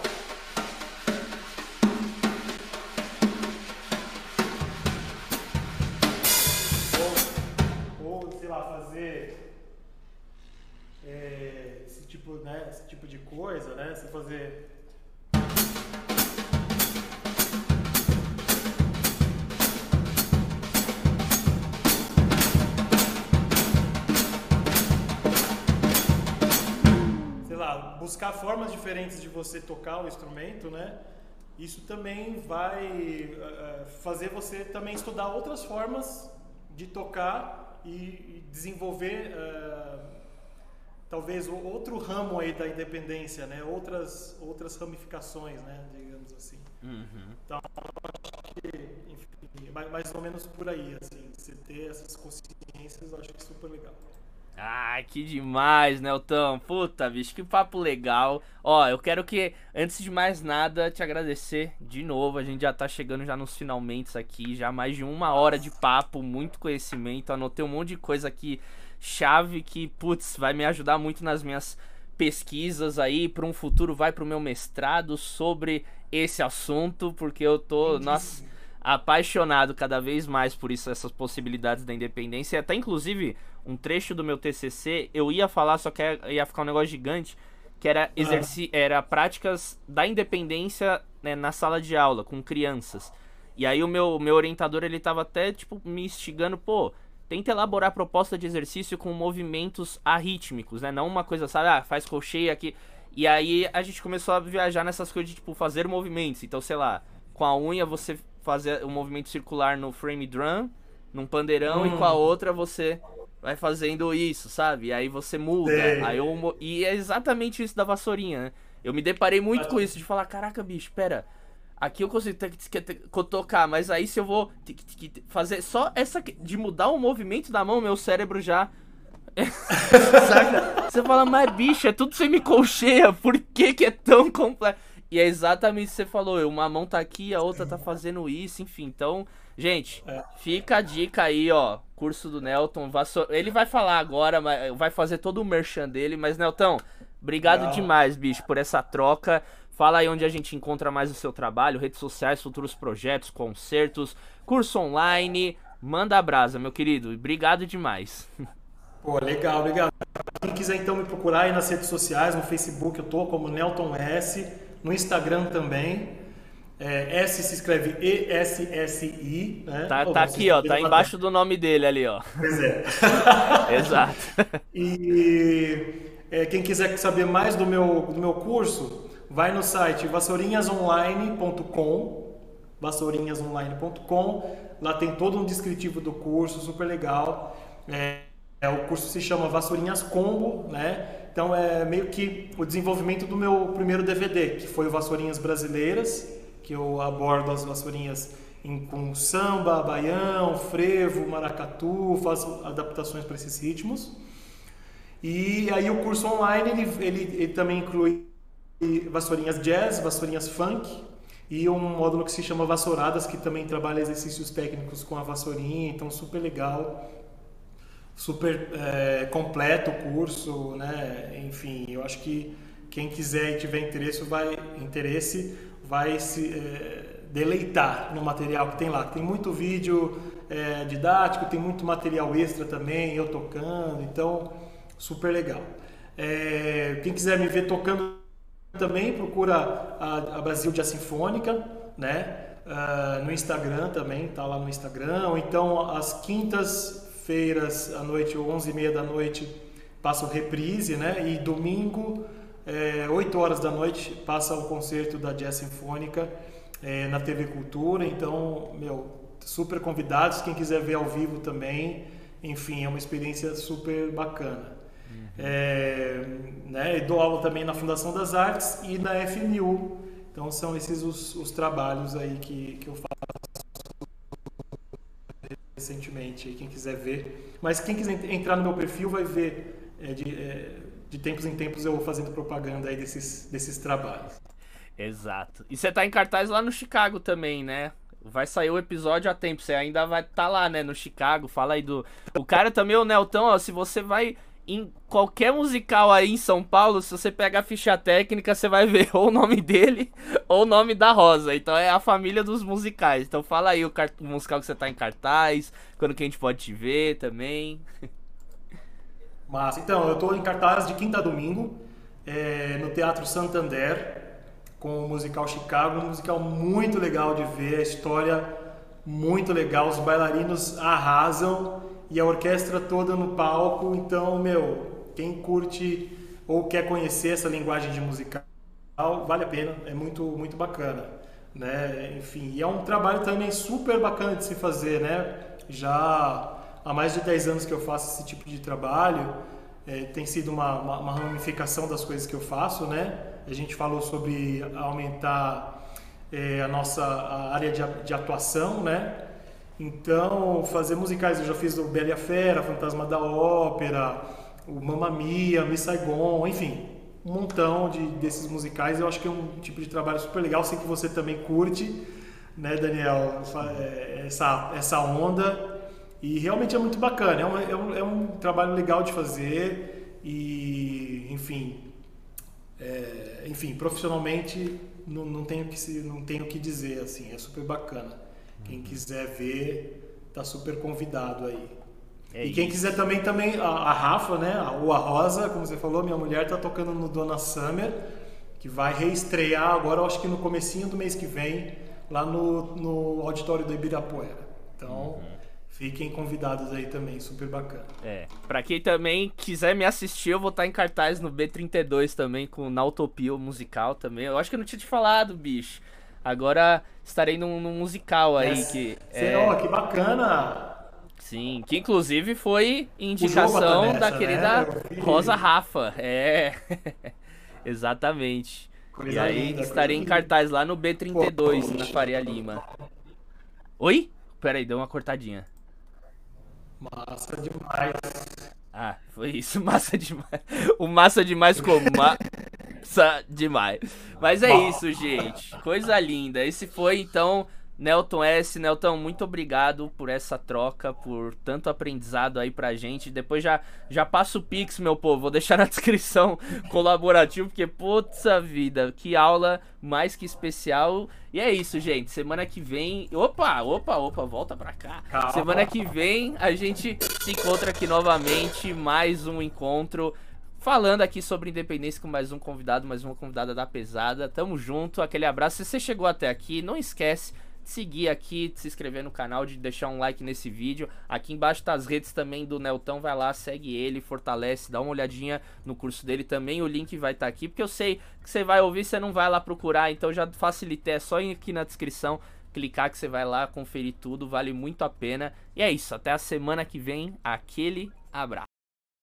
tipo, né, esse tipo de coisa, né? Você fazer buscar formas diferentes de você tocar o instrumento, né? Isso também vai uh, fazer você também estudar outras formas de tocar e, e desenvolver uh, talvez outro ramo aí da independência, né? Outras outras ramificações, né? Digamos assim. Uhum. Então acho que enfim, mais ou menos por aí, assim, você ter essas consciências, eu acho que é super legal. Ah, que demais, Nelton. Puta, bicho, que papo legal. Ó, eu quero que, antes de mais nada, te agradecer de novo. A gente já tá chegando já nos finalmente aqui, já mais de uma hora de papo, muito conhecimento. Anotei um monte de coisa aqui, chave que, putz, vai me ajudar muito nas minhas pesquisas aí para um futuro vai pro meu mestrado sobre esse assunto, porque eu tô, nossa, apaixonado cada vez mais por isso, essas possibilidades da independência. E até inclusive um trecho do meu TCC, eu ia falar, só que ia ficar um negócio gigante, que era exerci ah. era práticas da independência né, na sala de aula com crianças. E aí o meu, meu orientador, ele tava até, tipo, me instigando, pô, tenta elaborar proposta de exercício com movimentos arrítmicos, né? Não uma coisa, sabe, ah, faz colcheia aqui. E aí a gente começou a viajar nessas coisas de, tipo, fazer movimentos. Então, sei lá, com a unha você fazer o um movimento circular no frame drum, num pandeirão, hum. e com a hum. outra você vai fazendo isso, sabe? E aí você muda. Aí eu, e é exatamente isso da vassourinha, né? Eu me deparei muito com isso, de falar, caraca, bicho, pera. Aqui eu consigo tocar, mas aí se eu vou fazer só essa de mudar o movimento da mão, meu cérebro já Saca? Você fala, mas bicho, é tudo semicolcheia, por que que é tão complexo? E é exatamente o que você falou, uma mão tá aqui, a outra tá fazendo isso, enfim, então Gente, é. fica a dica aí, ó. Curso do Nelton. Ele vai falar agora, vai fazer todo o merchan dele. Mas, Nelton, obrigado demais, bicho, por essa troca. Fala aí onde a gente encontra mais o seu trabalho, redes sociais, futuros projetos, concertos, curso online. Manda a brasa, meu querido. Obrigado demais. Pô, legal, legal. Quem quiser então me procurar aí nas redes sociais, no Facebook eu tô como Nelton S, no Instagram também. É, S se escreve E-S-S-I. Né? Tá, tá aqui, ó. Tá embaixo do nome dele ali, ó. Pois é. Exato. E é, quem quiser saber mais do meu, do meu curso, vai no site vassourinhasonline.com vassourinhasonline.com Lá tem todo um descritivo do curso, super legal. É, é, o curso se chama Vassourinhas Combo, né? Então é meio que o desenvolvimento do meu primeiro DVD, que foi o Vassourinhas Brasileiras que eu abordo as vassourinhas em, com samba, baião, frevo, maracatu, faço adaptações para esses ritmos. E aí o curso online ele, ele, ele também inclui vassourinhas jazz, vassourinhas funk e um módulo que se chama Vassouradas, que também trabalha exercícios técnicos com a vassourinha, então super legal, super é, completo o curso, né? Enfim, eu acho que quem quiser e tiver interesse vai, interesse, vai se é, deleitar no material que tem lá. Tem muito vídeo é, didático, tem muito material extra também, eu tocando, então super legal. Quem quiser me ver tocando também, procura a, a Brasil Jazz Sinfônica, né? Uh, no Instagram também, tá lá no Instagram. Ou então, às quintas-feiras à noite, ou 11h30 da noite, passa o reprise, né? E domingo é, 8 horas da noite passa o concerto da Jazz Sinfônica é, na TV Cultura, então, meu, super convidados, quem quiser ver ao vivo também, enfim, é uma experiência super bacana. É, né, dou aula também na Fundação das Artes e na FNU, então são esses os, os trabalhos aí que, que eu faço recentemente, quem quiser ver. Mas quem quiser entrar no meu perfil vai ver é, de, é, de tempos em tempos eu fazendo propaganda aí desses, desses trabalhos. Exato. E você tá em cartaz lá no Chicago também, né? Vai sair o episódio a tempo. Você ainda vai estar tá lá, né? No Chicago. Fala aí do. O cara também, o Nelton, ó. Se você vai em qualquer musical aí em São Paulo, se você pega a ficha técnica, você vai ver ou o nome dele ou o nome da Rosa. Então é a família dos musicais. Então fala aí o, o musical que você tá em cartaz, quando que a gente pode te ver também. Mas, então, eu estou em cartaz de quinta a domingo, é, no Teatro Santander, com o musical Chicago, um musical muito legal de ver, a história muito legal, os bailarinos arrasam e a orquestra toda no palco, então, meu, quem curte ou quer conhecer essa linguagem de musical, vale a pena, é muito, muito bacana. Né? Enfim, e é um trabalho também super bacana de se fazer, né? Já há mais de 10 anos que eu faço esse tipo de trabalho, é, tem sido uma, uma, uma, ramificação das coisas que eu faço, né? A gente falou sobre aumentar é, a nossa a área de, de, atuação, né? Então, fazer musicais, eu já fiz o Bela e a Fera, Fantasma da Ópera, o Mamma Mia, Miss Saigon, enfim, um montão de, desses musicais. Eu acho que é um tipo de trabalho super legal. Sei que você também curte, né, Daniel, essa, essa onda. E realmente é muito bacana. É um, é um, é um trabalho legal de fazer e, enfim, é, enfim, profissionalmente não, não tenho que não tenho que dizer assim. É super bacana. Quem quiser ver, tá super convidado aí. É e quem isso. quiser também, também a, a, Rafa, né? Ou a Rosa, como você falou, minha mulher tá tocando no Dona Summer, que vai reestrear agora, acho que no comecinho do mês que vem, lá no, no auditório do Ibirapuera. Então, uhum. fiquem convidados aí também, super bacana. É, pra quem também quiser me assistir, eu vou estar em cartaz no B32 também, com Nautopia musical também. Eu acho que eu não tinha te falado, bicho. Agora estarei num, num musical aí yes. que. É... Que bacana! Sim, que inclusive foi indicação da querida né? Rosa Rafa. É. Exatamente. Coisa e aí linda, estarei em cartaz lá no B32, Pô, na Faria Lima. Oi? Pera aí, deu uma cortadinha. Massa demais. Ah, foi isso, massa demais. O massa demais como demais. Mas é isso, gente. Coisa linda. Esse foi então Nelton S, Nelton, muito obrigado por essa troca, por tanto aprendizado aí pra gente. Depois já já passo o Pix, meu povo. Vou deixar na descrição colaborativo, porque puta vida, que aula mais que especial. E é isso, gente. Semana que vem. Opa, opa, opa, volta pra cá. Calma. Semana que vem a gente se encontra aqui novamente, mais um encontro falando aqui sobre independência com mais um convidado, mais uma convidada da pesada. Tamo junto, aquele abraço. Se você chegou até aqui, não esquece seguir aqui, de se inscrever no canal, de deixar um like nesse vídeo. Aqui embaixo tá as redes também do Neltão, vai lá, segue ele, fortalece, dá uma olhadinha no curso dele também, o link vai estar tá aqui, porque eu sei que você vai ouvir, você não vai lá procurar, então já facilitei, é só ir aqui na descrição, clicar que você vai lá conferir tudo, vale muito a pena. E é isso, até a semana que vem, aquele abraço.